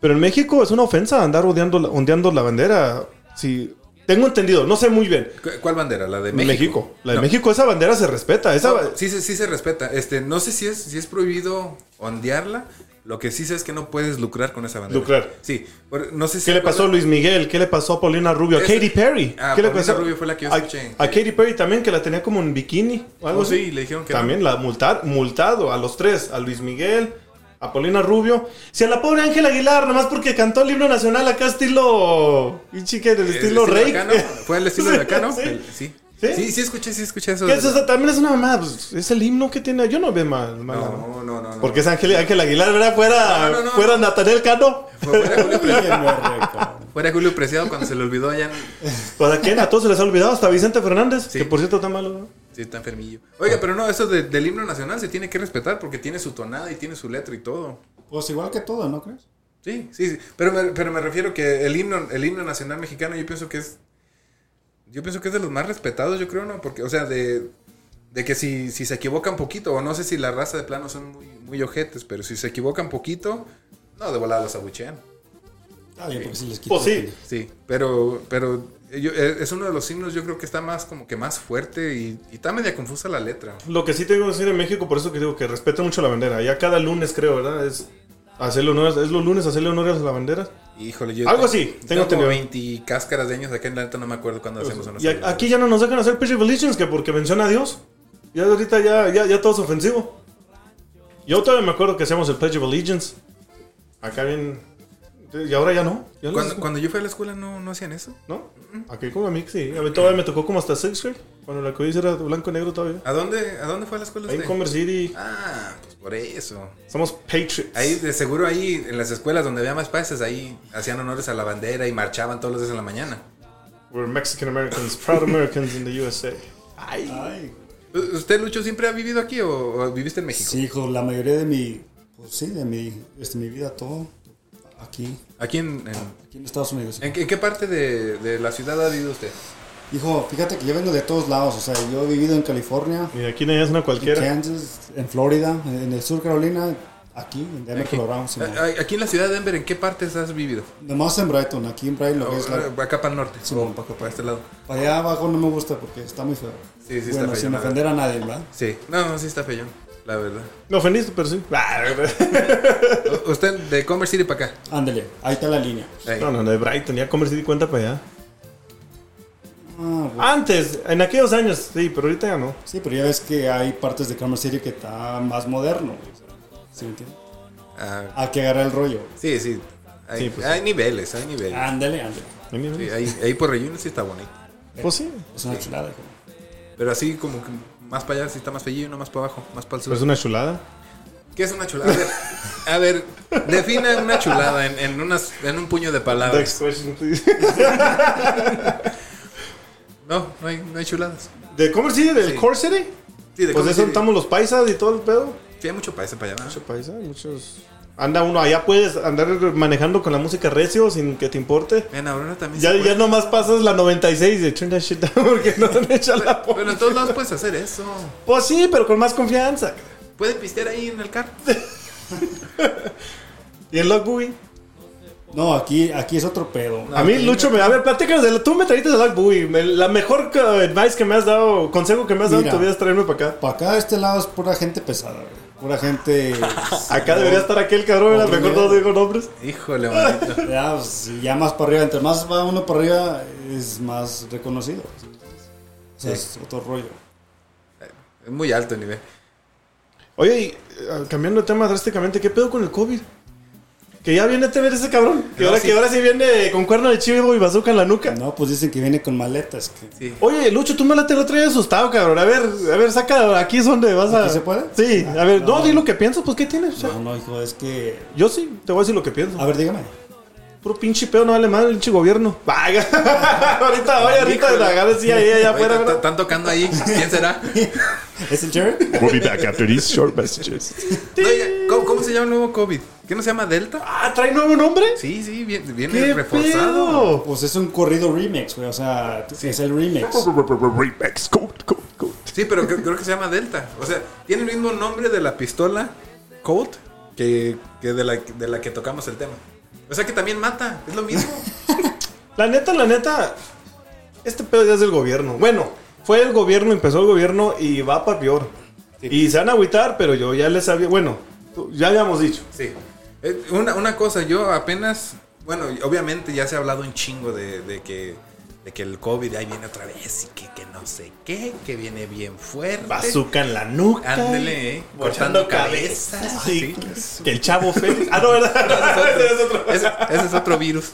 Pero en México es una ofensa andar ondeando, la- ondeando la bandera. Sí, tengo entendido, no sé muy bien. ¿Cu- ¿Cuál bandera? ¿La de México. México? La de No. México, esa bandera se respeta. Esa, No, sí, se- sí se respeta. Este, no sé si es, si es prohibido ondearla. Lo que sí sé es que no puedes lucrar con esa bandera. Lucrar. Sí. no sé si ¿Qué le pasó a Luis Miguel? ¿Qué le pasó a Paulina Rubio? ¿A Katy Perry? Ah, ¿Qué le pasó? Rubio fue la que yo A- escuché. A, Katy Perry también, que la tenía como en bikini o algo Oh, así. sí, le dijeron que. También la multar, multado a los tres, a Luis Miguel, a Paulina Rubio. Si a la pobre Ángela Aguilar, nomás porque cantó el himno nacional acá estilo... Que del El estilo rey. acá, ¿no? [LAUGHS] Fue el estilo de acá, ¿no? Sí. El- sí. ¿Sí? Sí, sí, escuché, sí escuché eso. También es una mamada. pues, es el himno que tiene. Yo no veo mal. mal- No, no, no. no. Porque es Ángel, Ángel Aguilar, ¿verdad? Fuera, No, no, no, fuera no. Natanel Cano. Fue- Fuera Julio, [LAUGHS] Preciado, fuera Julio Preciado cuando se le olvidó allá. en- ¿Para quién? A todos se les ha olvidado. Hasta Vicente Fernández. Sí. Que por cierto está malo. ¿no? Sí, está enfermillo. Oiga, pero no, eso de- del himno nacional se tiene que respetar porque tiene su tonada y tiene su letra y todo. Pues igual que todo, ¿no crees? Sí, sí, sí. Pero me, pero me refiero que el himno, el himno nacional mexicano yo pienso que es... Yo pienso que es de los más respetados, yo creo, ¿no? Porque, o sea, de, de que si, si se equivocan poquito, o no sé si la raza de plano son muy, muy ojetes, pero si se equivocan poquito, no, de volada los abuchean. Ah, bien, porque si les quito. Pues sí. Sí, pero, pero yo- eh, es uno de los himnos, yo creo que está más como que más fuerte y, y está media confusa la letra. Lo que sí tengo que decir en México, por eso que digo que respeto mucho la bandera. Ya cada lunes, creo, ¿verdad? Es hacerle honores, es los lunes hacerle honores a la bandera. Híjole, yo Algo así, tengo tengo como entendido. 20 cáscaras de años acá en la neta no me acuerdo cuándo hacemos una Y a- aquí ya no nos dejan hacer Pledge of Allegiance, que porque menciona a Dios. Ya ahorita ya, ya, ya todo es ofensivo. Yo todavía me acuerdo que hacíamos el Pledge of Allegiance. Acá bien. Y ahora ya no. Ya Cuando, yo fui a la escuela no, no hacían eso. ¿No? Aquí como a mí sí. A mí todavía me tocó como hasta sixth grade. Cuando la codicia era blanco y negro todavía. ¿A dónde, a dónde fue a la escuela Ahí en? Commerce City. Ah, pues por eso. Somos Patriots. Ahí, de seguro ahí, en las escuelas donde había más países, ahí hacían honores a la bandera y marchaban todos los días en la mañana. We're Mexican Americans, proud Americans in the USA. Ay. ¿U- ¿Usted, Lucho, siempre ha vivido aquí o, o viviste en México? Sí, hijo, la mayoría de mi. Pues sí, de mi, este, mi vida, todo. Aquí. Aquí en, en, Aquí en Estados Unidos. hijo. ¿en qué- en qué parte de, de la ciudad ha vivido usted? Hijo, fíjate que yo vengo de todos lados. O sea, yo he vivido en California, Y aquí no es una en cualquiera. Kansas, en Florida, en el sur Carolina, aquí, en Denver, Colorado. sí, A- a- Aquí en la ciudad de Denver, ¿en qué partes has vivido? Nomás en Brighton, aquí en Brighton, lo que es la- O- acá para el norte, Sí, o para, para este lado. Para allá abajo no me gusta porque está muy feo. Sí, sí está bueno, feo, sin ofender a nadie, ¿verdad? Sí, no, no, sí está feo, la verdad. Me ofendiste, pero sí. [LAUGHS] Usted de Commerce City para acá. Ándale, ahí está la línea. Ahí. No, no, de Brighton. Ya Commerce City cuenta para allá. Ah, bueno. Antes, en aquellos años, sí, pero ahorita ya no. Sí, pero ya ves que hay partes de Commerce City que está más moderno. ¿Sí me entiendes? Ah, Hay que agarrar el rollo. sí, sí. Hay, Sí, pues hay niveles, hay niveles. Ándale, ándale. Sí, ahí, ahí por Reunion sí está bonito. Pues sí. Es una chulada. Pero así como que más para allá sí está más feo, no más para abajo, más para el sur. Es una chulada. ¿Qué es una chulada? A ver, a ver defina una chulada en, en, unas, en un puño de palabras. Next question, please. [LAUGHS] No, no hay, no hay chuladas. ¿De cómo sí? ¿Del Sí. Core City? Sí, de Pues de eso estamos los paisas y todo el pedo. Sí, hay mucho país para allá. ¿no? Muchos paisas, muchos. Anda uno, allá puedes andar manejando con la música recio sin que te importe. En Aurora también Ya, ya nomás pasas la 96 de turn that shit down porque no han [LAUGHS] hecho la Pero en todos lados puedes hacer eso. Pues sí, pero con más confianza. Pueden pistear ahí en el carro. [LAUGHS] ¿Y el Log Buoy? No, aquí, aquí es otro pedo. A mí, Lucho, me, a ver, platícanos de la- Tú me trajiste de Log Buoy. Me- La mejor uh, advice que me has dado, consejo que me has dado en Mira. tu vida es traerme para acá. Para acá, este lado, es pura gente pesada, güey. Pura gente. [LAUGHS] Acá debería estar aquel cabrón, a lo mejor no digo nombres. Híjole, [LAUGHS] bonito. Ya, pues, ya más para arriba, entre más va uno para arriba, es más reconocido. O sea, es otro rollo. Es muy alto el nivel. Oye, y, eh, cambiando de tema drásticamente, ¿qué pedo con el COVID? Que ya viene a ver ese cabrón. Que, No, ahora, sí. que ahora sí viene con cuerno de chivo y bazooka en la nuca. No, pues dicen que viene con maletas. Que... Sí. Oye, Lucho, tú me la te lo traes asustado, cabrón. A ver, a ver, saca, aquí es donde vas a. ¿Aquí se puede? Sí, a ver, no, No. di lo que piensas, pues ¿qué tienes? O sea, No, no, hijo, es que. Yo sí, te voy a decir lo que pienso. A ver, dígame. Puro pinche pedo, no vale mal el pinche gobierno. Vaya. [LAUGHS] ahorita, oye, ahorita la agarra sí ahí allá afuera. Están tocando ahí. ¿Quién será? [LAUGHS] ¿Es el Jerry? We'll be back after these short messages. Oiga, ¿cómo, cómo se llama el nuevo COVID? ¿Qué no se llama Delta? Ah, ¿trae nuevo nombre? Sí, sí, viene, viene ¿Qué reforzado. pedo? Pues es un corrido remix, güey. O sea, es el remix. [LAUGHS] Remix, code, code, code. Sí, pero creo, creo que se llama Delta. O sea, tiene el mismo nombre de la pistola Colt que, que de, la, de la que tocamos el tema. O sea que también mata, es lo mismo. [LAUGHS] La neta, la neta, este pedo ya es del gobierno. Bueno, fue el gobierno, empezó el gobierno y va para peor. Y se van a agüitar, pero yo ya les había, bueno, ya habíamos dicho. Sí. Eh, Una, una cosa, yo apenas, bueno, obviamente ya se ha hablado un chingo de, de que, de que el COVID ahí viene otra vez y que, que no sé qué, que viene bien fuerte. Bazooka en la nuca. Ándele, eh, Cortando cabezas. cabezas. Sí. Sí. Que el chavo Félix. Ah, no, ¿verdad? [LAUGHS] Ese es otro. Ese, ese es otro virus.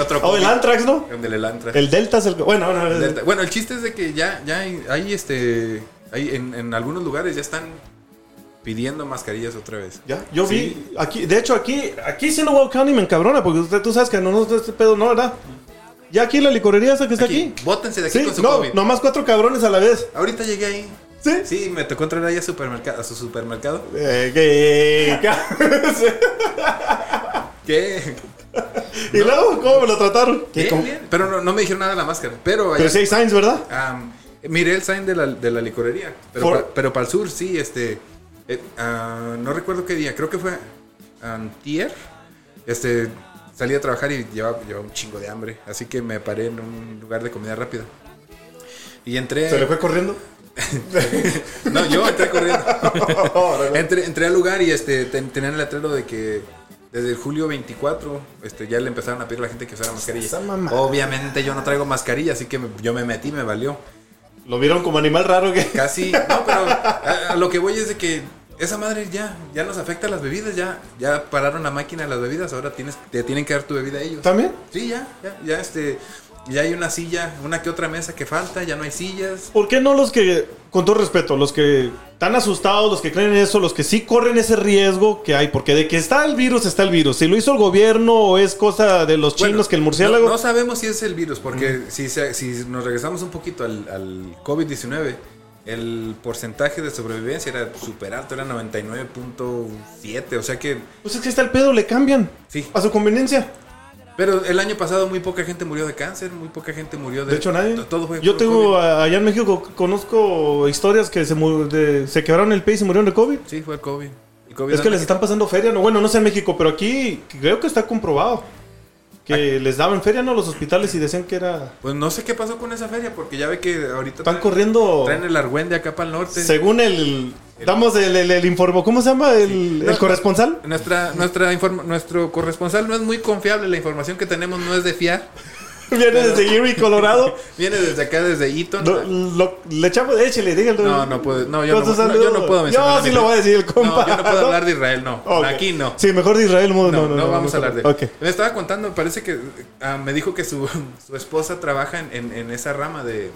Otro Oh, el COVID. Antrax, ¿no? El Antrax. El Delta es el. Bueno, bueno, El Delta. Bueno, el chiste es de que ya, ya hay, hay, este, hay en, en algunos lugares ya están pidiendo mascarillas otra vez. Ya, yo Sí. vi aquí, de hecho aquí, aquí sí Wow County me encabrona, porque usted, tú sabes que no nos da este pedo, ¿no, verdad? Ya aquí en la licorería esa que está aquí. Aquí, bótense de aquí Sí, con su no, COVID. nomás cuatro cabrones a la vez. Ahorita llegué ahí. ¿Sí? Sí, me tocó entrar ahí a, supermercado, a su supermercado. Eh, que- [LAUGHS] ¿Qué? y luego, ¿cómo me lo trataron? Bien, cómo? bien. Pero no, no me dijeron nada de la máscara. Pero, Pero sí hay signs, ¿verdad? Am, miré el sign de la, de la licorería. Pero, For- pa- pero para el sur, sí, este. eh, ah, no recuerdo qué día, creo que fue antier. Este. Salí a trabajar y llevaba, llevaba un chingo de hambre. Así que me paré en un lugar de comida rápida. Y entré. Se le fue corriendo. [LAUGHS] No, yo entré corriendo. [LAUGHS] entré, entré al lugar y este ten- tenían el letrero de que desde el julio 24 este, ya le empezaron a pedir a la gente que usara mascarilla. Obviamente yo no traigo mascarilla, así que me- yo me metí, me valió. Lo vieron como animal raro que. Casi, no, pero a, a lo que voy es de que esa madre ya, ya nos afecta a las bebidas, ya, ya pararon la máquina de las bebidas, ahora tienes, te tienen que dar tu bebida a ellos. ¿También? Sí, ya, ya, ya este, ya hay una silla, una que otra mesa que falta, ya no hay sillas. ¿Por qué no los que, con todo respeto, los que están asustados, los que creen en eso, los que sí corren ese riesgo que hay? Porque de que está el virus, está el virus. Si lo hizo el gobierno o es cosa de los chinos Bueno, que el murciélago. No, no sabemos si es el virus, porque si, se- si nos regresamos un poquito al, al COVID-19, el porcentaje de sobrevivencia era súper alto, era 99.7, o sea que... Pues es que está el pedo, le cambian. Sí. A su conveniencia. Pero el año pasado muy poca gente murió de cáncer, muy poca gente murió de... De hecho, nadie. to- Todo fue Yo tengo COVID. allá en México, conozco historias que se, de- se quebraron el pie y se murieron de COVID. Sí, fue el COVID. El COVID Es que les están pasando feria, no, bueno, no sé en México, pero aquí creo que está comprobado. Que les daban feria, ¿no? Los hospitales y decían que era... Pues no sé qué pasó con esa feria, porque ya ve que ahorita... Están traen- corriendo... Traen el argüende acá para el norte. Según el... Damos el, el, el informo... ¿Cómo se llama? El, No, el corresponsal. Nuestra, nuestra informa- nuestro corresponsal no es muy confiable, la información que tenemos no es de fiar. [LAUGHS] Viene desde Erie, Colorado. [LAUGHS] Viene desde acá, desde Eaton. Lo- lo- le echamos... Échale, dígalo. No, no puedo. No, yo, no, no, yo no puedo mencionar. Yo sí lo voy a decir, el compa. No, yo no puedo [LAUGHS] hablar de Israel, no. Aquí no. Sí, mejor de Israel. No, No, no, no, vamos a hablar de Ok. Me estaba contando, parece que ah, me dijo que su, su esposa trabaja en, en- esa rama de,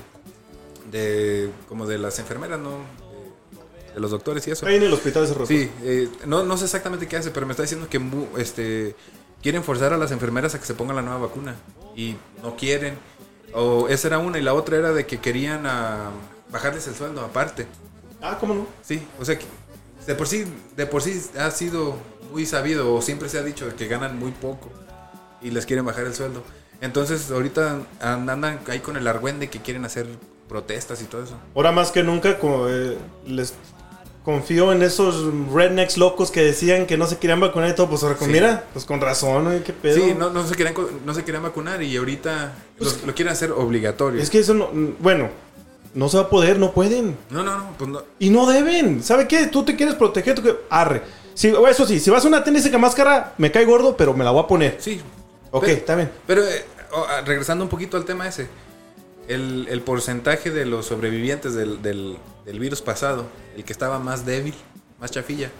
de. como de las enfermeras, ¿no? De- de los doctores y eso. Ahí en el hospital ese Sí, eh, no, no sé exactamente qué hace, pero me está diciendo que este, quieren forzar a las enfermeras a que se pongan la nueva vacuna. Y no quieren. O esa era una. Y la otra era de que querían ah, bajarles el sueldo aparte. Ah, ¿cómo no? Sí, o sea que de por sí, de por sí ha sido muy sabido, o siempre se ha dicho que ganan muy poco. Y les quieren bajar el sueldo. Entonces ahorita andan ahí con el argüende que quieren hacer protestas y todo eso. Ahora más que nunca co- eh, les confío en esos rednecks locos que decían que no se querían vacunar y todo. Pues ahora, con- Sí. mira, pues con razón, ¿no? ¿qué pedo? Sí, no, no se querían, no se querían vacunar y ahorita lo, lo quieren hacer obligatorio. Es que eso no. Bueno, no se va a poder, no pueden. No, no, no, pues no. Y no deben. ¿Sabe qué? Tú te quieres proteger, tú que. Arre. Sí, eso sí, si vas a una técnica máscara, me cae gordo, pero me la voy a poner. Sí. Ok, Pero- está bien. Pero eh, regresando un poquito al tema ese, el, el porcentaje de los sobrevivientes del, del- del virus pasado, el que estaba más débil, más chafilla,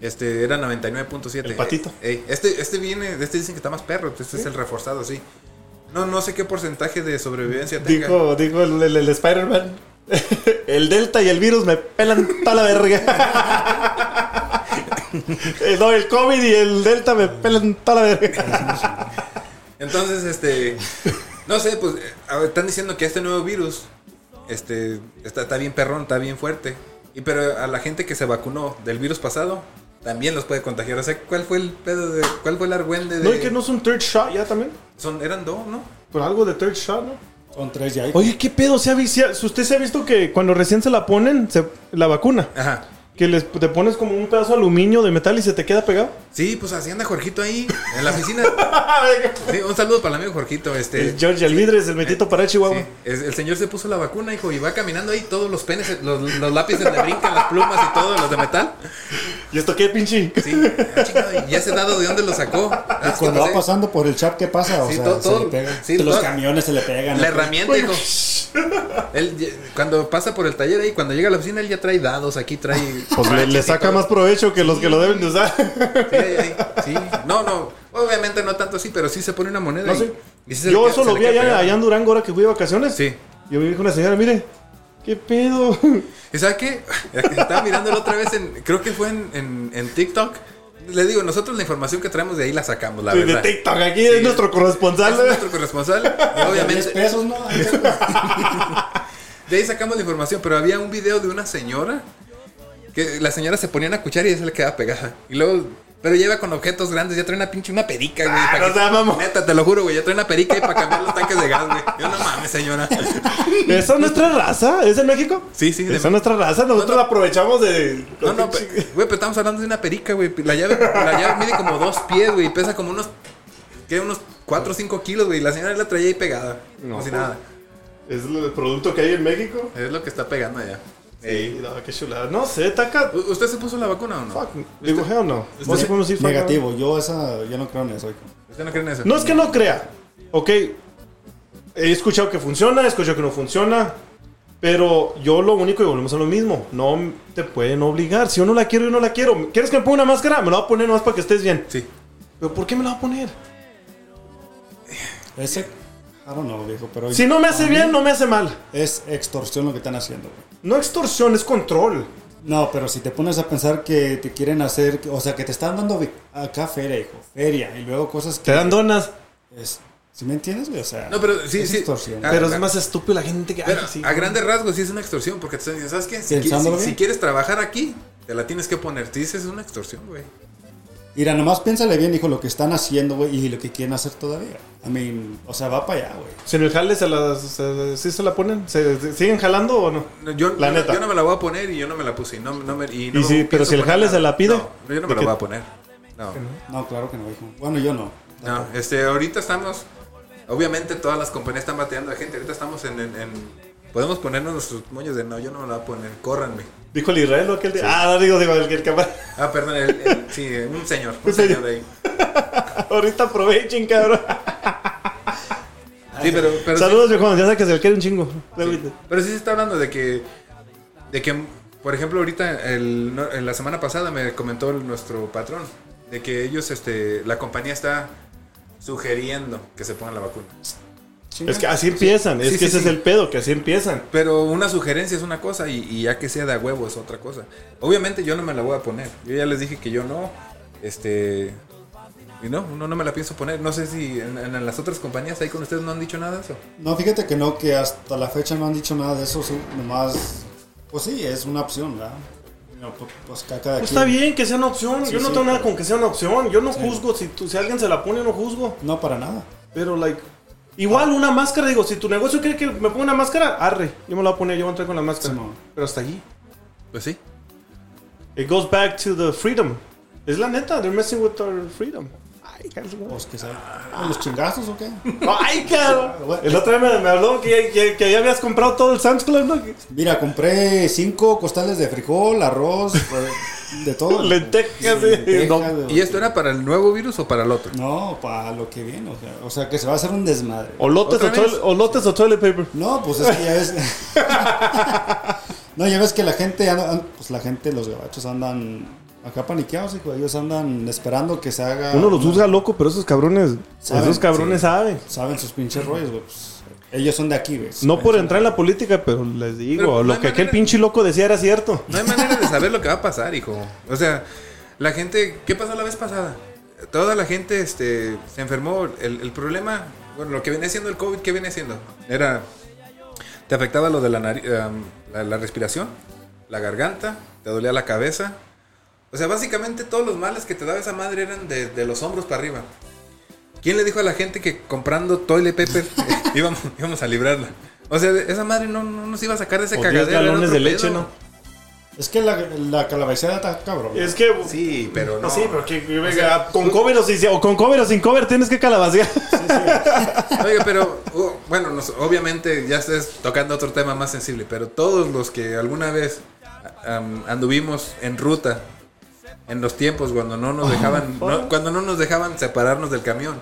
este era 99.7. El patito. Ey, este, este viene, este dicen que está más perro, este es el reforzado, sí. No, no sé qué porcentaje de sobrevivencia tenga. Dijo, dijo el, el- el Spider-Man. [LAUGHS] el Delta y el virus me pelan toda la verga. [LAUGHS] Eh, no, el COVID y el Delta me pelan toda la verga. Entonces, este, no sé, pues están diciendo que este nuevo virus, este, está, está bien perrón, está bien fuerte. Y pero a la gente que se vacunó del virus pasado, también los puede contagiar. O sea, ¿cuál fue el pedo de, cuál fue el argüende de? No, y que no es un third shot ya también. Son, eran dos, ¿no? Por algo de third shot, ¿no? Son tres ya. Oye, ¿qué pedo? ¿Se ha vi- se ha- ¿Usted se ha visto que cuando recién se la ponen, se- la vacuna, Ajá. Que les, te pones como un pedazo de aluminio de metal y se te queda pegado? Sí, pues así anda Jorgito ahí, en la oficina. [LAUGHS] Sí, un saludo para el amigo Jorgito, este. El George Alvidres, el metito para Chihuahua. Sí, es- el señor se puso la vacuna, hijo, y va caminando ahí, todos los penes, los, los lápices le brincan, las plumas y todo, los de metal. ¿Y esto qué, pinche? Sí, ah, chingado, y ese dado de dónde lo sacó. Y cuando va pasando por el chat, ¿qué pasa? O Sí, sea, todo- se todo- le pega. sí, los todo- camiones se le pegan. La herramienta, hijo. Él, cuando pasa por el taller ahí, cuando llega a la oficina, él ya trae dados, aquí trae. Pues le, saca más provecho que los que lo deben de usar. Sí, ahí, sí. No, no, obviamente no tanto así, pero sí se pone una moneda. No y- sí Yo eso lo vi allá, allá en Durango ahora que fui de vacaciones. Sí. Yo me dijo una señora, mire, ¿qué pedo? ¿Y sabe qué? [LAUGHS] Estaba mirándolo otra vez en. Creo que fue en, en, en TikTok. Le digo, nosotros la información que traemos de ahí la sacamos, la de verdad. TikTok, aquí Sí. es nuestro corresponsal. Es nuestro corresponsal. y [LAUGHS] 10 obviamente. pesos, ¿no? [LAUGHS] De ahí sacamos la información, pero había un video de una señora que la señora se ponía una cuchara y ya se le quedaba pegada. Y luego, pero lleva con objetos grandes, ya trae una pinche una perica, güey. para no que- seas mamón. Neta, te lo juro, güey, ya trae una perica ahí para cambiar los tanques de gas, güey. Yo no mames, señora. ¿Esa es nuestra raza? ¿Es en México? Sí, sí, de- Esa es nuestra raza, nosotros No, no. la aprovechamos de... No, no, güey, pero estamos hablando de una perica, güey. La llave, la llave mide como dos pies, güey, y pesa como unos, ¿qué? Unos 4 o 5 kilos, güey. y La señora la traía ahí pegada. No, No. si nada. Es el producto que hay en México. Es lo que está pegando allá. Sí, no, qué chulada. No sé, taca... ¿U- ¿Usted se puso la vacuna o no? Fuck, digo, hell no. Vos sí podemos decir fuck, Negativo. Yo esa, yo no creo en eso. hijo. ¿Usted no cree en eso? No es que no crea. Ok. He escuchado que funciona, he escuchado que no funciona. Pero yo lo único y volvemos a lo mismo. No te pueden obligar. Si yo no la quiero, yo no la quiero. ¿Quieres que me ponga una máscara? Me la voy a poner nomás para que estés bien. Sí. ¿Pero por qué me la voy a poner? Ese, I don't know, viejo, pero Si no me hace bien, no me hace mal. es extorsión lo que están haciendo, güey. No extorsión, es control. No, pero si te pones a pensar que te quieren hacer, o sea, que te están dando acá feria, hijo, feria, y luego cosas que Te dan donas. es, ¿sí me entiendes, güey? O sea, No, pero sí, es sí. extorsión. Ah, Pero ah, es más estúpido la gente que... Pero ay, sí. a grandes rasgos sí es una extorsión, porque te están diciendo, ¿sabes qué? Si, si- si quieres trabajar aquí, te la tienes que poner. Te dices, es una extorsión, güey. Mira, nomás piénsale bien, hijo, lo que están haciendo, güey, y lo que quieren hacer todavía. I mean, o sea, va para allá, güey. Si en el jale se la, se, ¿sí se la ponen? ¿Se, se- siguen jalando o no? No, Yo, La yo- neta. yo no me la voy a poner y yo no me la puse. y No, no me, y no Y sí, me pero si el jale nada. se la pide, No, yo no ¿de me la voy a poner. No. No, claro que no, hijo. Bueno, yo no. No, este, ahorita estamos. Obviamente todas las compañías están bateando a gente. Ahorita estamos en. en- en- podemos ponernos nuestros moños de no, yo no me la voy a poner. Córranme. Dijo el Israel o aquel de... Ah, no digo, digo, el que el cámara. Ah, perdón, el- el- sí, un señor. Un señor ahí. [LAUGHS] Ahorita aprovechen, cabrón. Sí, pero. pero sí- Saludos, viejo. Ya sé que se le quiere un chingo. Sí. Pero sí se está hablando de que, de que, por ejemplo, ahorita, el, no- en la semana pasada me comentó nuestro patrón, de que ellos, este, la compañía está sugiriendo que se pongan la vacuna. Es que así empiezan, es Sí, que sí, ese sí. es el pedo, que así empiezan. Pero una sugerencia es una cosa y, y ya que sea de a huevo es otra cosa. Obviamente yo no me la voy a poner. Yo ya les dije que yo no. Este. Y no, no, no me la pienso poner. No sé si en, en las otras compañías ahí con ustedes no han dicho nada de eso. No, fíjate que no, que hasta la fecha no han dicho nada de eso. sí, nomás, pues sí, es una opción, ¿verdad? No, pues, pues cada Pues quien- está bien que sea una opción. Sí, yo no sí, tengo nada con que sea una opción. Yo no juzgo. Si, tú, si alguien se la pone, no juzgo. No, para nada. Pero, like, igual una máscara, digo, si tu negocio quiere que me ponga una máscara, arre. Yo me la voy a poner, yo voy a entrar con la máscara. Sí, no. Pero hasta allí. Pues sí. It goes back to the freedom. Es la neta, they're messing with our freedom. Pues que. ¿Los chingazos o qué? [LAUGHS] Ay, cabrón. El otro día me, me habló que, que, que ya habías comprado todo el Sam's Club, ¿no? Mira, compré cinco costales de frijol, arroz, [LAUGHS] pues, de todo. Lentejas, sí. Lentejas, No. de- ¿Y esto era para el nuevo virus o para el otro? No, para lo que viene, o sea, o sea, que se va a hacer un desmadre. O lotes o, o lotes o toilet paper. No, pues es que ya ves. [LAUGHS] no, ya ves que la gente, anda- pues la gente, los gabachos andan acá paniqueados, hijo. Ellos andan esperando que se haga. Uno los juzga loco, pero esos cabrones, Saben, esos cabrones sí. saben. Saben sus pinches rollos, güey. pues, ellos son de aquí, güey. No por entrar en la política, pero les digo, Pero no lo que aquel pinche loco decía era cierto. No hay manera de saber lo que va a pasar, hijo. O sea, la gente, ¿qué pasó la vez pasada? Toda la gente este, se enfermó. El, el problema, bueno, lo que viene siendo el COVID, ¿qué viene siendo? Era, te afectaba lo de la, nari- am, la, la respiración, la garganta, te dolía la cabeza. O sea, básicamente todos los males que te daba esa madre eran de, de los hombros para arriba. ¿Quién le dijo a la gente que comprando toilet paper eh, [LAUGHS] íbamos, íbamos a librarla? O sea, esa madre no, no nos iba a sacar de ese O 10 cagadero. era galones otro de leche, pedo. ¿no? Es que la, la calabacera está cabrón. Es que... Sí, pero no. Sí, pero que, que venga, con cover o, sin, o con cover o sin cover tienes que calabacear. [LAUGHS] Oiga, pero uh, bueno, nos- obviamente ya estás tocando otro tema más sensible, pero todos los que alguna vez anduvimos en ruta en los tiempos cuando no nos dejaban no- cuando no nos dejaban separarnos del camión.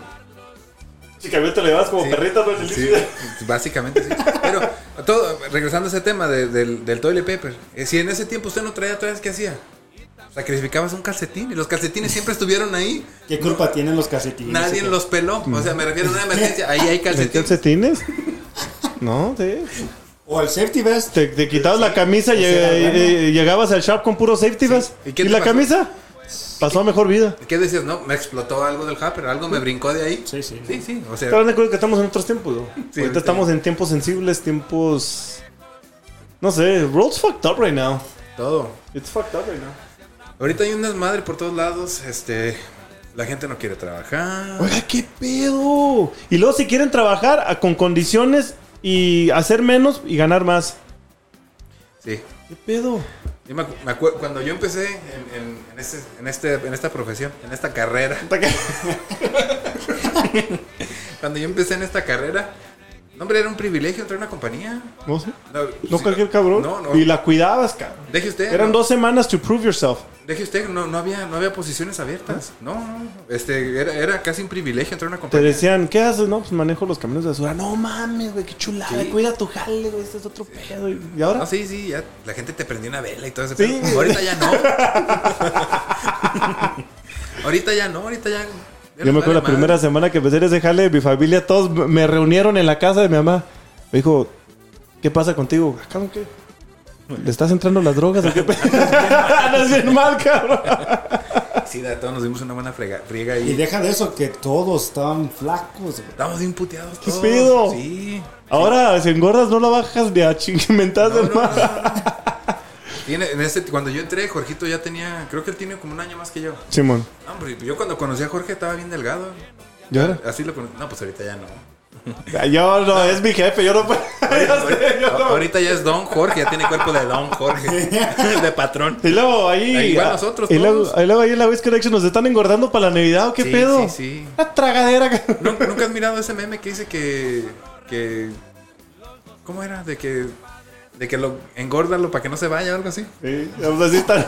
Chica, te le vas como Sí. perrita, ¿no? El Sí, líquido. básicamente sí. Pero todo, regresando a ese tema de- del, del toilet paper, eh, si en ese tiempo usted no traía toallas, ¿qué hacía? Sacrificabas un calcetín y los calcetines siempre estuvieron ahí. ¿Qué culpa tienen los calcetines? Nadie los peló. O sea, me refiero a una emergencia. Ahí hay ¿En calcetines. calcetines? No, sí. O el safety vest. Te, te quitabas la camisa y eh, eh, llegabas al shop con puro safety vest. ¿Y ¿Y, la pasó? camisa? Pasó a mejor vida. ¿Qué decías? No, me explotó algo del hopper, algo me brincó de ahí. Sí, sí. Sí, sí. O sea, Pero de acuerdo que estamos en otros tiempos, ¿no? Sí, Ahorita sí. estamos en tiempos sensibles, tiempos... No sé, world's fucked up right now. todo. It's fucked up right now. Ahorita hay un desmadre por todos lados. Este. La gente no quiere trabajar. Oiga, ¿qué pedo? Y luego si quieren trabajar a- con condiciones y hacer menos y ganar más. Sí. ¿Qué pedo? Yo me, me acuerdo cuando yo empecé en, en- en este, en, este, en esta profesión, en esta carrera. [LAUGHS] Cuando yo empecé en esta carrera, no, hombre, era un privilegio entrar a una compañía. No sé. No, No sí, cualquier cabrón. No, no. Y la cuidabas, cabrón. Deje usted. Eran no, dos semanas to prove yourself. Deje usted, no, no, había, no había posiciones abiertas. No, no. Este, era, era casi un privilegio entrar a una Te compañía. decían, ¿qué haces? No, pues manejo los camiones de basura. No mames, güey, qué chulada. Cuida tu jale, güey, este es otro pedo. ¿Y ahora? No, sí, sí, ya la gente te prendió una vela y todo ese Sí. pedo. Ahorita ya no. [LAUGHS] ahorita ya no, ahorita ya. ya Yo me acuerdo la primera semana que empecé en ese jale, mi familia, todos me reunieron en la casa de mi mamá. Me dijo, ¿qué pasa contigo? "Ah, Cabrón, ¿qué? ¿Le estás entrando las drogas o qué? Andas [LAUGHS] bien mal, cabrón. Sí, de todos nos dimos una buena frega, friega Y y deja de eso, que todos estaban flacos. güey. estábamos bien puteados ¿Qué todos. pedo? Sí. Ahora, si engordas, no la bajas ni a chingamentadas, No, no, hermano. Tiene, en este, cuando yo entré, Jorgito ya tenía, creo que él tiene como un año más que yo. Simón, No, hombre, yo cuando conocí a Jorge estaba bien delgado. ¿ya era? Así lo conocí. No, pues ahorita ya no. [LAUGHS] Yo no, es mi jefe, yo no puedo. [LAUGHS] Yo no. Ahorita ya es Don Jorge, ya tiene cuerpo de Don Jorge. [LAUGHS] de patrón. Y luego ahí. Ahí ah, nosotros Y luego, todos. ahí luego ahí en la Waste Connection nos están engordando para la Navidad o qué Sí, pedo. sí, sí. La tragadera. ¿Nunca, nunca has mirado ese meme que dice que. que ¿Cómo era? De que. De que lo engórdalo para que no se vaya o algo así. Sí, pues así está,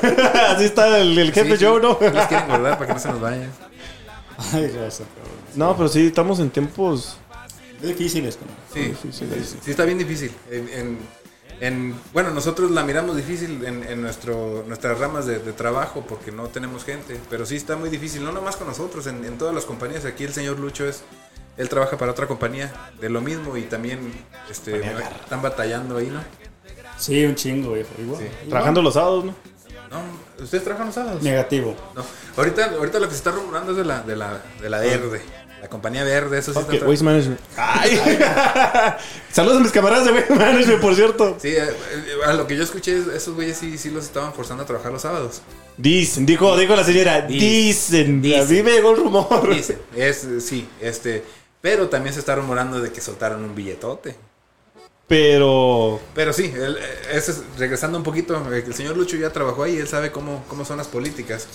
así está el, el jefe Sí, sí. Joe, ¿no? Los quieren engordar para que no se nos vaya. Ay, raza, cabrón. No, pero sí, estamos en tiempos. Es difícil esto. Sí, Difícil, sí, sí está bien difícil. En, en- en- bueno, nosotros la miramos difícil en, en nuestro, nuestras ramas de, de trabajo porque no tenemos gente, pero sí está muy difícil, no nomás con nosotros, en, en todas las compañías. Aquí el señor Lucho es Él trabaja para otra compañía de lo mismo y también este, están batallando ahí, ¿no? Sí, un chingo, viejo. Igual. Sí. Trabajando los sábados, ¿no? No, ¿Ustedes trabajan los sábados? Negativo. No. Ahorita, ahorita lo que se está rumorando es de la, de la, de la verde. La compañía verde, eso sí está Waste Management. Ay. [LAUGHS] Saludos a mis camaradas de Waste Management, por cierto. Sí, eh, eh, a lo que yo escuché, esos güeyes sí, sí los estaban forzando a trabajar los sábados. Dicen, dijo, dijo la señora, Dicen. dicen. A mí me llegó el rumor. Dice, es, sí, este, pero también se está rumorando de que soltaron un billetote. Pero Pero sí, el- eh, ese es- regresando un poquito, el señor Lucho ya trabajó ahí, él sabe cómo, cómo son las políticas.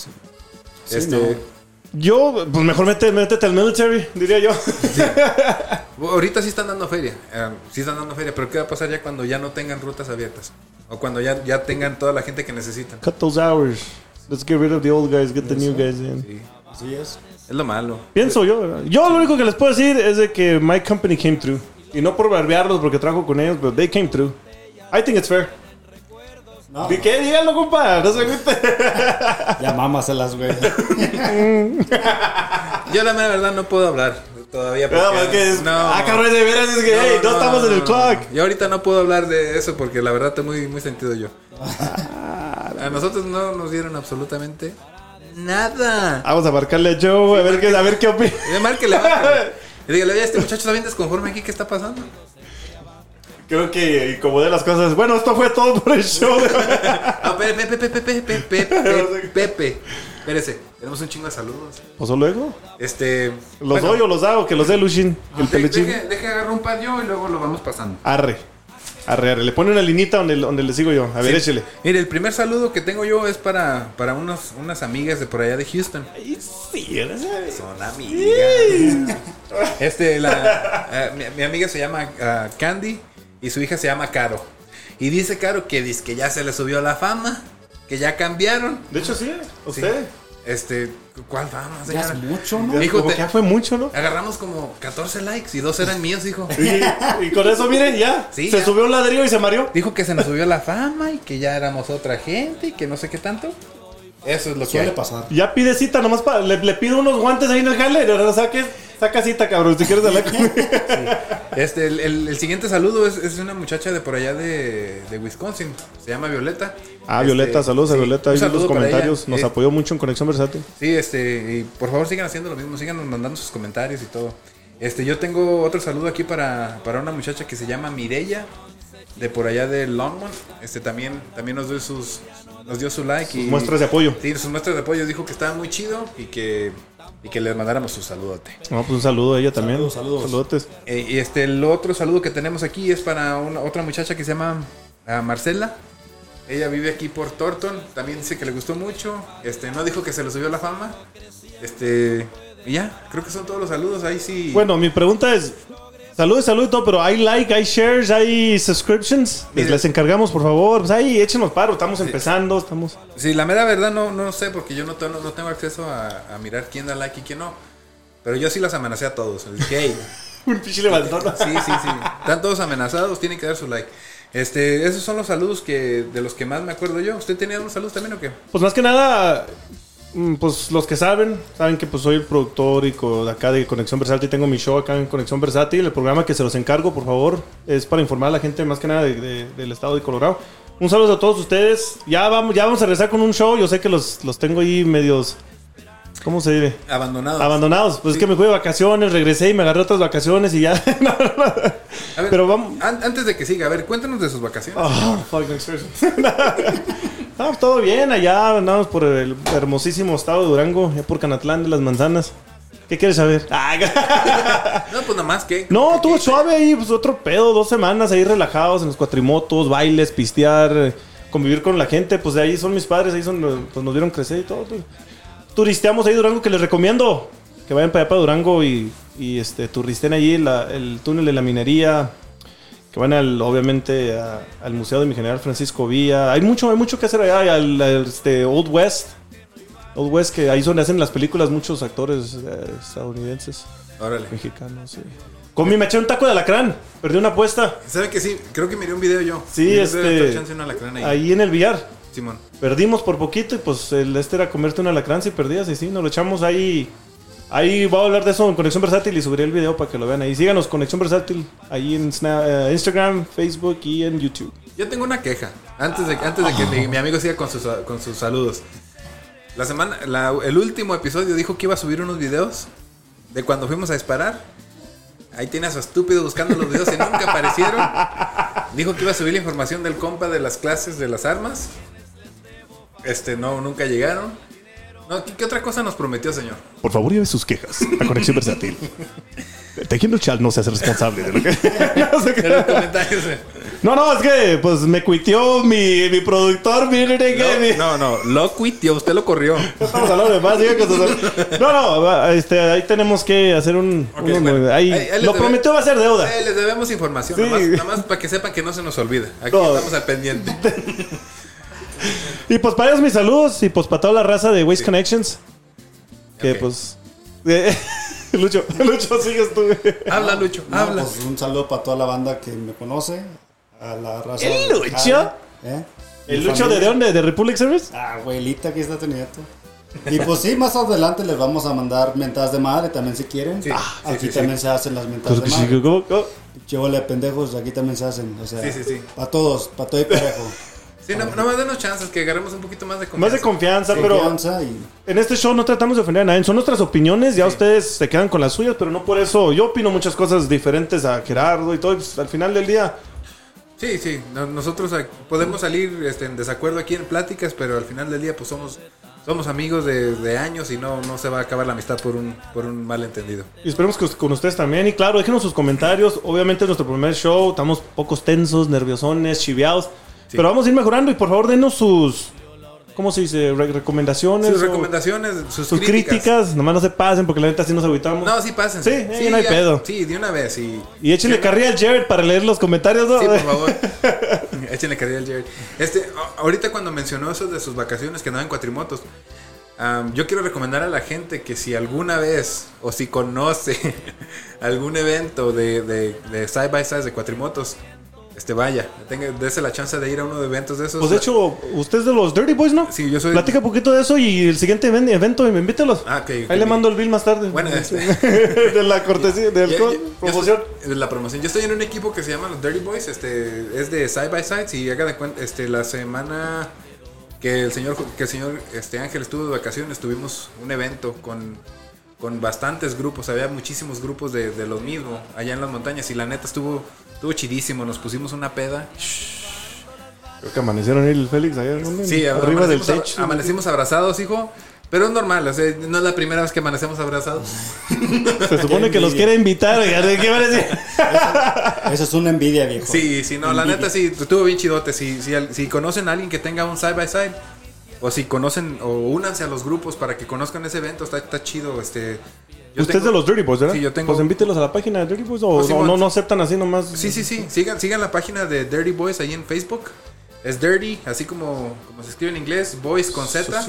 este, no. Yo, pues mejor métete, métete al military, diría yo. [LAUGHS] Ahorita sí están dando feria, eh, sí están dando feria, pero ¿qué va a pasar ya cuando ya no tengan rutas abiertas? O cuando ya, ya tengan toda la gente que necesitan. Cut those hours. Let's get rid of the old guys, get the new guys in. Sí, Así es. es lo malo. Pienso yo. Yo lo único que les puedo decir es de que my company came through. Y no por barbearlos porque trabajo con ellos, pero they came through. I think it's fair. No, ¿De qué? Díganlo, compa. No se agüite. [LAUGHS] ya mámaselas, güey. [LAUGHS] Yo la mera verdad no puedo hablar todavía. No, porque- es no. Ah, cabrón, de veras es que, hey, no, estamos en el clock. Yo ahorita no puedo hablar de eso porque la verdad estoy muy, muy sentido yo. [LAUGHS] A nosotros no nos dieron absolutamente nada. Vamos a marcarle a Joe a ver qué, a ver qué opina. Márquele, márquele. Y dígale, oye, este muchacho está bien desconforme aquí, ¿qué está pasando? Creo que como de las cosas. Bueno, esto fue todo por el show. Ah, [LAUGHS] Pepe, Pepe, Pepe, Pepe, Pepe, [LAUGHS] Pepe. Espérese, tenemos un chingo de saludos. ¿Pues luego? Este. ¿Los doy o los hago? Que los dé Luchin. El pelechín. Deje, agarrar un par yo y luego lo vamos pasando. Arre. Arre, arre. Le pone una linita donde, donde le sigo yo. A ver, Sí. échele. Mire, el primer saludo que tengo yo es para, para unos, unas amigas de por allá de Houston. Ay, sí. Son amigas. Este, la, eh, mi, mi amiga se llama ah, Candy y su hija se llama Caro. Y dice Caro que dice que ya se le subió la fama, que ya cambiaron. De hecho, sí. Sí. Usted. Este, ¿cuál fama, Ya es mucho, ¿no? Hijo, Como te- que ya fue mucho, ¿no? Agarramos como 14 likes y dos eran [LAUGHS] míos, hijo. Y, y con eso, miren, ya. Sí, se ya. subió un ladrillo y se mareó. Dijo que se nos subió la fama y que ya éramos otra gente y que no sé qué tanto. Eso es lo que Suele hay. pasar. Ya pide cita, nomás para. Le, le pido unos guantes ahí en el jale. ahora saques. Saca cita, cabrón, si quieres hablar [LAUGHS] conmigo. Este, el, el- el siguiente saludo es, es una muchacha de por allá de, de Wisconsin. Se llama Violeta. Ah, Este, Violeta, saludos a sí, Violeta. Ahí en los saludo comentarios. Nos Eh, apoyó mucho en Conexión Versátil. Sí, este, y por favor sigan haciendo lo mismo, sigan mandando sus comentarios y todo. Este, yo tengo otro saludo aquí para, para una muchacha que se llama Mireya, de por allá de Longmont. Este también, también nos dio sus, nos dio su like y Muestras de apoyo. Sí, sus muestras de apoyo dijo que estaba muy chido y que, y que les mandáramos su saludote. No, pues un saludo a ella también. Saludos, saludos. Saludotes. Eh, y este, el otro saludo que tenemos aquí es para una, otra muchacha que se llama ah, Marcela. Ella vive aquí por Thornton. También dice que le gustó mucho. Este, no dijo que se le subió la fama. Este, y ya, creo que son todos los saludos. Ahí sí. Bueno, mi pregunta es. Saludos, saludos y todo, pero hay like, hay shares, hay subscriptions. Les, Mire. les encargamos, por favor. Pues ahí, échenos paro. Estamos empezando, estamos. Sí, la mera verdad no, no sé porque yo no, tengo- no tengo acceso a, a mirar quién da like y quién no. Pero yo sí las amenacé a todos. Dije, "Hey, [LAUGHS] Un pinche levantón. Sí, sí, sí. Están todos amenazados, tienen que dar su like. Este, esos son los saludos que de los que más me acuerdo yo. ¿Usted tenía unos saludos también o qué? Pues más que nada, pues los que saben, saben que pues soy el productor y de acá de Conexión Versátil. Tengo mi show acá en Conexión Versátil. El programa que se los encargo, por favor, es para informar a la gente más que nada de- de- del estado de Colorado. Un saludo a todos ustedes. Ya vamos, ya vamos a regresar con un show. Yo sé que los, los tengo ahí medios... ¿Cómo se dice? Abandonados. Abandonados. Pues Sí. es que me fui de vacaciones, regresé y me agarré otras vacaciones y ya. [LAUGHS] No, no, no. A ver, Pero vamos. an- antes de que siga, a ver, cuéntanos de sus vacaciones. Oh, fuck, No, todo bien, allá andamos por el hermosísimo estado de Durango, ya por Canatlán de las Manzanas. ¿Qué quieres saber? [LAUGHS] Ah, No, pues nada más que. no, estuvo suave ahí, pues otro pedo, dos semanas ahí relajados en los cuatrimotos, bailes, pistear, eh, convivir con la gente, pues de ahí son mis padres, ahí son, pues nos vieron crecer y todo. pues. Turisteamos ahí Durango, que les recomiendo que vayan para allá para Durango y, y este, turisten allí la- el túnel de la minería, que van al, obviamente a- al Museo de mi General Francisco Villa. Hay mucho, hay mucho que hacer allá, al, al, este, Old West. Old West, que ahí donde hacen las películas muchos actores eh, estadounidenses, Órale. mexicanos. sí. Comí, me eché un taco de alacrán, perdí una apuesta. ¿Sabe que sí? Creo que miré un video yo. Sí, Miré este, chance. Ahí en el billar. Simón. Perdimos por poquito y pues el este era comerte un alacrán si perdías y sí, nos lo echamos ahí Ahí voy a hablar de eso en Conexión Versátil y subiré el video para que lo vean ahí. Síganos, Conexión Versátil, ahí en Sna- eh, Instagram, Facebook y en YouTube. Yo tengo una queja. Antes de, antes de que mi, mi amigo siga con sus, con sus saludos. La semana, la- el último episodio dijo que iba a subir unos videos de cuando fuimos a disparar. Ahí tiene a su estúpido buscando los videos y nunca aparecieron. Dijo que iba a subir la información del compa de las clases de las armas. Este, no, nunca llegaron. No, ¿qué, qué otra cosa nos prometió, señor? Por favor, lleve sus quejas a Conexión Versátil. Tejiendo Chal no se hace responsable de lo que. [LAUGHS] no, sé qué. Eh. no, no, es que pues me cuiteó mi, mi productor, miren que No, no, no, lo quitió, usted lo corrió. Estamos hablando de más, No, no, este, ahí tenemos que hacer un. Ok, unos- bueno. ahí, Ahí- ahí les lo debe- prometió va a ser deuda. Eh, les debemos información, Sí. nomás, nomás para que sepan que no se nos olvida. Aquí No. estamos al pendiente. [LAUGHS] Y pues para ellos mis saludos y pues para toda la raza de Waste Connections. Que pues. eh, [LAUGHS] Lucho, Lucho, sigues tú. Habla, Lucho, No, habla. pues, un saludo para toda la banda que me conoce. A la raza. ¿El de Lucho? ¿eh? ¿El Lucho de dónde? ¿De Republic Service? Ah, abuelita, aquí está tu nieto. Y pues sí, más adelante les vamos a mandar mentadas de madre también si quieren. Sí, Ah, sí, aquí sí, también sí. se hacen las mentadas de madre. Chivole pendejos, aquí también se hacen. O sea, Sí, sí, sí. para todos, para todo y parejo. Sí, no, nomás denos chances que agarremos un poquito más de confianza. Más de confianza, pero Confianza y en este show no tratamos de ofender a nadie. Son nuestras opiniones, ya ustedes se quedan con las suyas, pero no por eso. Yo opino muchas cosas diferentes a Gerardo y todo. y, pues, al final del día, Sí, sí, no- nosotros podemos salir este, en desacuerdo aquí en pláticas, pero al final del día pues somos somos amigos de, de años y no, no se va a acabar la amistad por un, por un malentendido. Y esperemos que con ustedes también. Y claro, déjenos sus comentarios. Obviamente es nuestro primer show. Estamos pocos tensos, nerviosones, chiviados. Pero vamos a ir mejorando y por favor denos sus... ¿Cómo se dice? Re- recomendaciones. Sus recomendaciones, sus, Sus críticas. críticas. Nomás no se pasen porque la neta sí nos agüitamos. No, sí, pasen. Sí, eh, no hay pedo. Sí, de una vez. Y, Y échenle carrilla al Jared para leer los comentarios. ¿no? Sí, por [LAUGHS] favor. [LAUGHS] Échenle carrilla al Jerry. Este, ahorita cuando mencionó eso de sus vacaciones que andaba en cuatrimotos, am, yo quiero recomendar a la gente que si alguna vez o si conoce [LAUGHS] algún evento de, de, de side by side de cuatrimotos, este vaya, tenga, dése la chance de ir a uno de eventos de esos. Pues de hecho, usted es de los Dirty Boys, ¿no? Sí, yo soy- Platica un poquito de eso y el siguiente even- evento, invítelos. Ah, ok, ok. Ahí le mando el bill más tarde. Bueno, este- [LAUGHS] de la cortesía, del promoción. estoy- de la promoción. Yo estoy en un equipo que se llama los Dirty Boys. Este es de side by side. Y haga de cuenta, este la semana que el señor que el señor este Ángel estuvo de vacaciones, tuvimos un evento con con bastantes grupos. Había muchísimos grupos de, de lo mismo allá en las montañas y la neta estuvo estuvo chidísimo. Nos pusimos una peda. Creo que amanecieron ahí el Félix ¿no? Sí, arriba del techo. amanecimos abrazados, hijo. Pero es normal, o sea, no es la primera vez que amanecemos abrazados. [LAUGHS] Se supone que los quiere invitar. oiga, ¿de ¿Qué van a decir? Eso es una envidia, viejo. Sí, sí, no, la neta sí, estuvo bien chidote. Si, si, al- si conocen a alguien que tenga un side by side, o si conocen, o únanse a los grupos para que conozcan ese evento, está, está chido. Este, Usted es de los Dirty Boys, ¿verdad? Sí, yo tengo- Pues invítelos a la página de Dirty Boys o, Pues sí, o no, no aceptan así nomás. Sí, sí, sí, sigan, sigan la página de Dirty Boys ahí en Facebook. Es Dirty, así como, como se escribe en inglés, Boys con Z.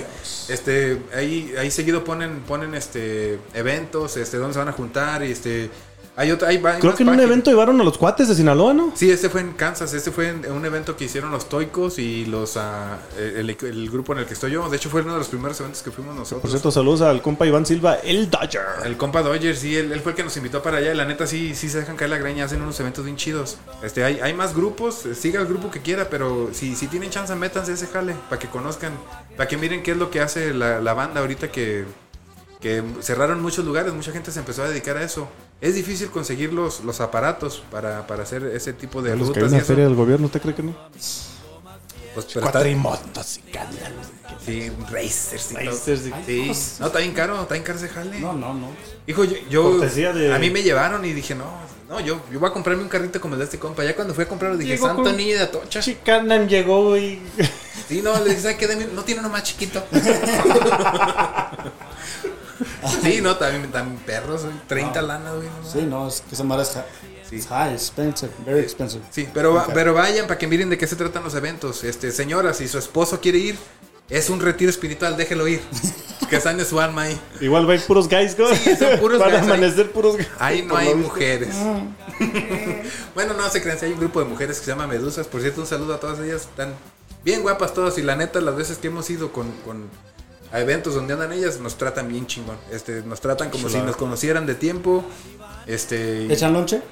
Este, ahí, ahí seguido ponen, ponen este eventos, este, donde se van a juntar y este. Hay otra, hay, va- hay Creo que en un evento llevaron a los cuates de Sinaloa, ¿no? Sí, este fue en Kansas. Este fue en un evento que hicieron los Toicos y los ah, el, el grupo en el que estoy yo. De hecho, fue uno de los primeros eventos que fuimos nosotros. Por cierto, saludos al compa Iván Silva, el Dodger. El compa Dodger, sí, él, él fue el que nos invitó para allá. La neta, sí, sí se dejan caer la greña. Hacen unos eventos bien chidos. Este, hay, hay más grupos. eh, Siga el grupo que quiera, pero si, si tienen chance, métanse ese jale. Para que conozcan, para que miren qué es lo que hace la, la banda ahorita que, que cerraron muchos lugares. Mucha gente se empezó a dedicar a eso. Es difícil conseguir los, los aparatos para, para hacer ese tipo de Los que hay rutas. en la feria del gobierno, ¿usted cree que no? Pues, pero está- Cuatrimotos y Sí, Racers y. Racers y- Sí. No, está bien caro, está bien caro ese jale. No, no, no. Hijo, yo, yo- de- a mí me llevaron y dije, no, no, yo, yo voy a comprarme un carrito como el de este compa. Ya cuando fui a comprarlo dije, Llegó santo con- niño de Atocha. Chicanan llegó y... Sí, no, le dije, ¿sabes qué? No tiene uno más chiquito. [LAUGHS] [LAUGHS] sí, no, también, también perros, güey, 30 lanas, güey. no Sí, no, es que esa madre es Sí. high, expensive, very expensive. Sí, pero, va- Ok. pero vayan para que miren de qué se tratan los eventos. Este, señora, si su esposo quiere ir, es un retiro espiritual, déjelo ir. [LAUGHS] que sane su alma ahí. Igual va a ir puros guys, ¿no? Sí, son puros [LAUGHS] Van a guys ahí. amanecer puros guys. Ahí no hay mujeres. bueno, no se crean, sí hay un grupo de mujeres que se llama Medusas. Por cierto, un saludo a todas ellas. Están bien guapas todas. Y la neta, las veces que hemos ido con, con, a eventos donde andan ellas, nos tratan bien chingón. Este, nos tratan como si nos conocieran de tiempo. Este, ¿Echan lonche?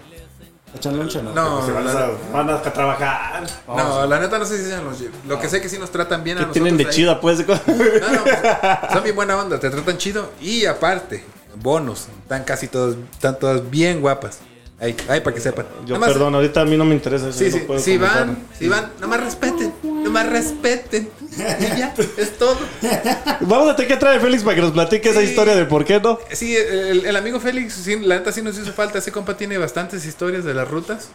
¿Echan lonche no? no, Se van la, a, van a trabajar. no, la neta no sé si sean los Lo que sé que sí nos tratan bien a ¿Qué nosotros. tienen de ahí. chida, pues? No, no, [LAUGHS] pues, son bien buena onda, te tratan chido. Y aparte, bonos. Están casi todos, están todas bien guapas. Ahí, ahí para que sepan. Yo, Nada más- perdón, ahorita a mí no me interesa eso. Sí, no sí, puedo si comentar. van, si van, nomás respeten, nomás respeten. [LAUGHS] Y ya, es todo. Vamos a tener que traer a Félix para que nos platique esa historia de por qué no. Sí, el, el amigo Félix, sí, la neta sí nos hizo falta. Ese compa tiene bastantes historias de las rutas.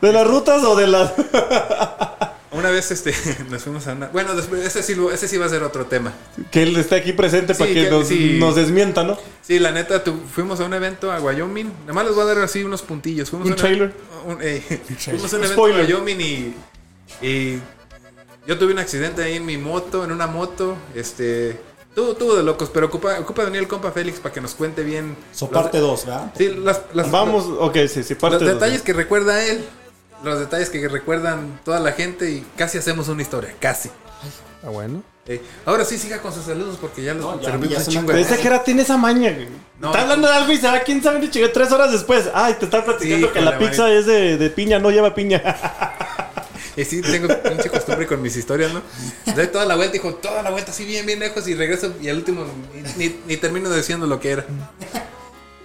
¿De las rutas o de las.? [LAUGHS] Una vez este, [LAUGHS] nos fuimos a una. Bueno, después, ese sí, ese sí va a ser otro tema. que él esté aquí presente Sí, para que, que- nos, sí. nos desmienta, ¿no? Sí, la neta, tu- fuimos a un evento a Wyoming. Nada más les voy a dar así unos puntillos. Fuimos Un a una- trailer. un- ey, fuimos a un evento Spoiler. a Wyoming y, y yo tuve un accidente ahí en mi moto, en una moto. Este. Tuvo, tuvo de locos, pero ocupa, ocupa venir el compa Félix para que nos cuente bien. So los- parte 2, ¿verdad? Sí, las, las- Vamos, ok, sí, sí, parte los dos, detalles que recuerda él, los detalles que recuerdan toda la gente y casi hacemos una historia, casi. Ah, bueno. Eh, ahora sí, siga con sus saludos porque ya los No, servimos ya chingo que era tiene esa maña, güey. No. está hablando de algo y se va, quién sabe, ni chingue, tres horas después. Ay, te están platicando Sí, que la pizza es de, de piña, no lleva piña. [LAUGHS] Y sí, tengo pinche costumbre con mis historias, ¿no? Doy toda la vuelta, dijo, toda la vuelta así bien, bien lejos y regreso y al último ni, ni- termino diciendo lo que era.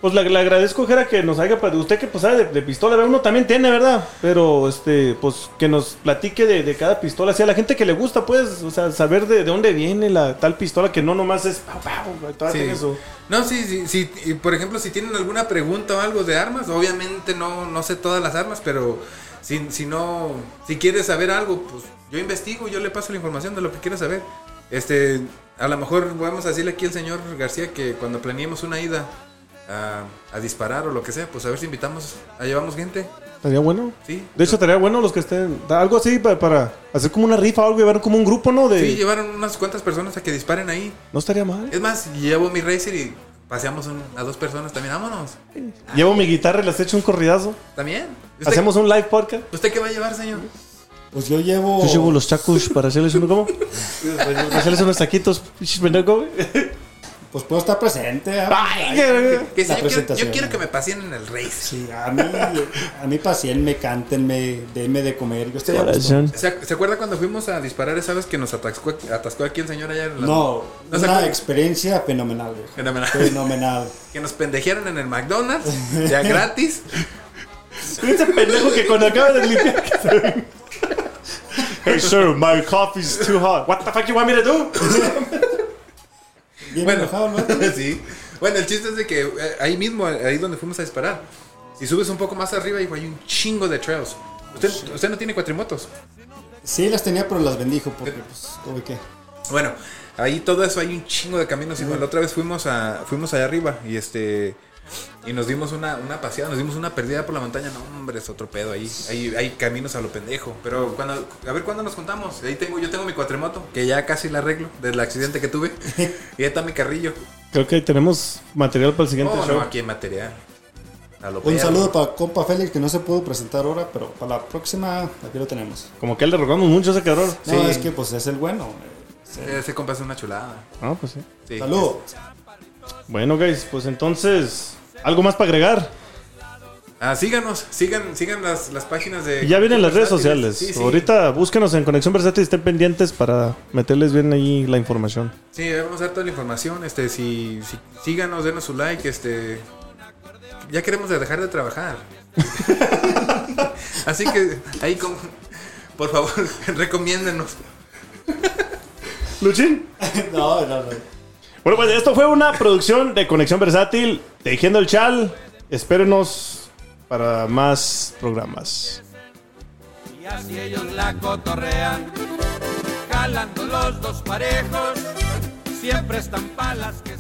Pues le, le agradezco, Jera, que nos haya. Usted que pues sabe de, de pistola, uno también tiene, ¿verdad? Pero, este, pues que nos platique de, de cada pistola. Así a la gente que le gusta, pues, o sea, saber de, de dónde viene la tal pistola que no nomás es. pau, pau, toda Sí. tiene su- No, sí, sí, sí. Y por ejemplo, si tienen alguna pregunta o algo de armas, obviamente no, no sé todas las armas, pero si, si no, si quieres saber algo, pues yo investigo, yo le paso la información de lo que quieras saber. Este, a lo mejor vamos a decirle aquí al señor García que cuando planeemos una ida a, a disparar o lo que sea, pues a ver si invitamos, a llevamos gente, Estaría bueno. ¿sí? De hecho, estaría bueno los que estén. Algo así para, para hacer como una rifa o algo, llevar como un grupo, ¿no? De, Sí, llevaron unas cuantas personas a que disparen ahí. No estaría mal. Es más, llevo mi racer y paseamos un- a dos personas también. Vámonos. Llevo mi guitarra y les echo un corridazo. También. ¿Usted, Hacemos un live podcast. ¿Usted qué va a llevar, señor? Pues yo llevo. Yo llevo los chacos para hacerles uno, ¿cómo? [LAUGHS] Para hacerles unos taquitos, pendejo, güey. Pues puedo estar presente. Ay, qué- Que si La yo, quiero, presentación. yo quiero que me pasen en el race. Sí, a mí, a mí pacienme, cántenme, denme de comer. Yo estoy. ¿Se, se acuerda cuando fuimos a disparar esa vez que nos atascó, atascó aquí el señor allá en la- No, ¿No una experiencia fenomenal. viejo. Fenomenal. Fenomenal. [LAUGHS] Que nos pendejearon en el McDonald's, ya gratis. [LAUGHS] Ese pendejo que cuando acaba de limpiar. hey, sir, my coffee's too hot. What the fuck you want me to do? [LAUGHS] Bien Bueno, enojado, ¿no? [LAUGHS] sí. Bueno, el chiste es de que eh, ahí mismo, ahí donde fuimos a disparar, si subes un poco más arriba, hay un chingo de trails. ¿Usted, usted no tiene cuatrimotos? Sí, las tenía, pero las bendijo porque, pues. Bueno, ahí todo eso hay un chingo de caminos. La otra vez fuimos a fuimos allá arriba y este y nos dimos una, una paseada, nos dimos una perdida por la montaña. No, hombre, es otro pedo ahí. Hay, hay caminos a lo pendejo. Pero cuando a ver cuándo nos contamos. Ahí tengo yo tengo mi cuatrimoto que ya casi la arreglo del accidente que tuve. [LAUGHS] y ahí está mi carrillo. Creo que tenemos material para el siguiente Oh, show. no, aquí en material. Un saludo para compa Félix, que no se pudo presentar ahora, pero para la próxima, aquí lo tenemos. Como que le rogamos mucho a ese cabrón. No, Sí. es que pues es el bueno. eh. Ese compa es una chulada. Ah, pues sí. Sí. Salud. Bueno, guys, pues entonces, ¿algo más para agregar? Ah, síganos, sigan, sigan las, las páginas de. Ya vienen las redes sociales. Sí, sí. Ahorita búsquenos en Conexión Versátil y estén pendientes para meterles bien ahí la información. Sí, vamos a dar toda la información. Este, si, si síganos, denos su like. Este, ya queremos de dejar de trabajar. [LAUGHS] Así que ahí, con, por favor, [LAUGHS] recomiéndenos. Luchín. [LAUGHS] No, no, no. Bueno, pues esto fue una producción de Conexión Versátil, Tejiendo el Chal. Espérenos para más programas. Y así ellos la cotorrean, jalando los dos parejos, siempre están palas que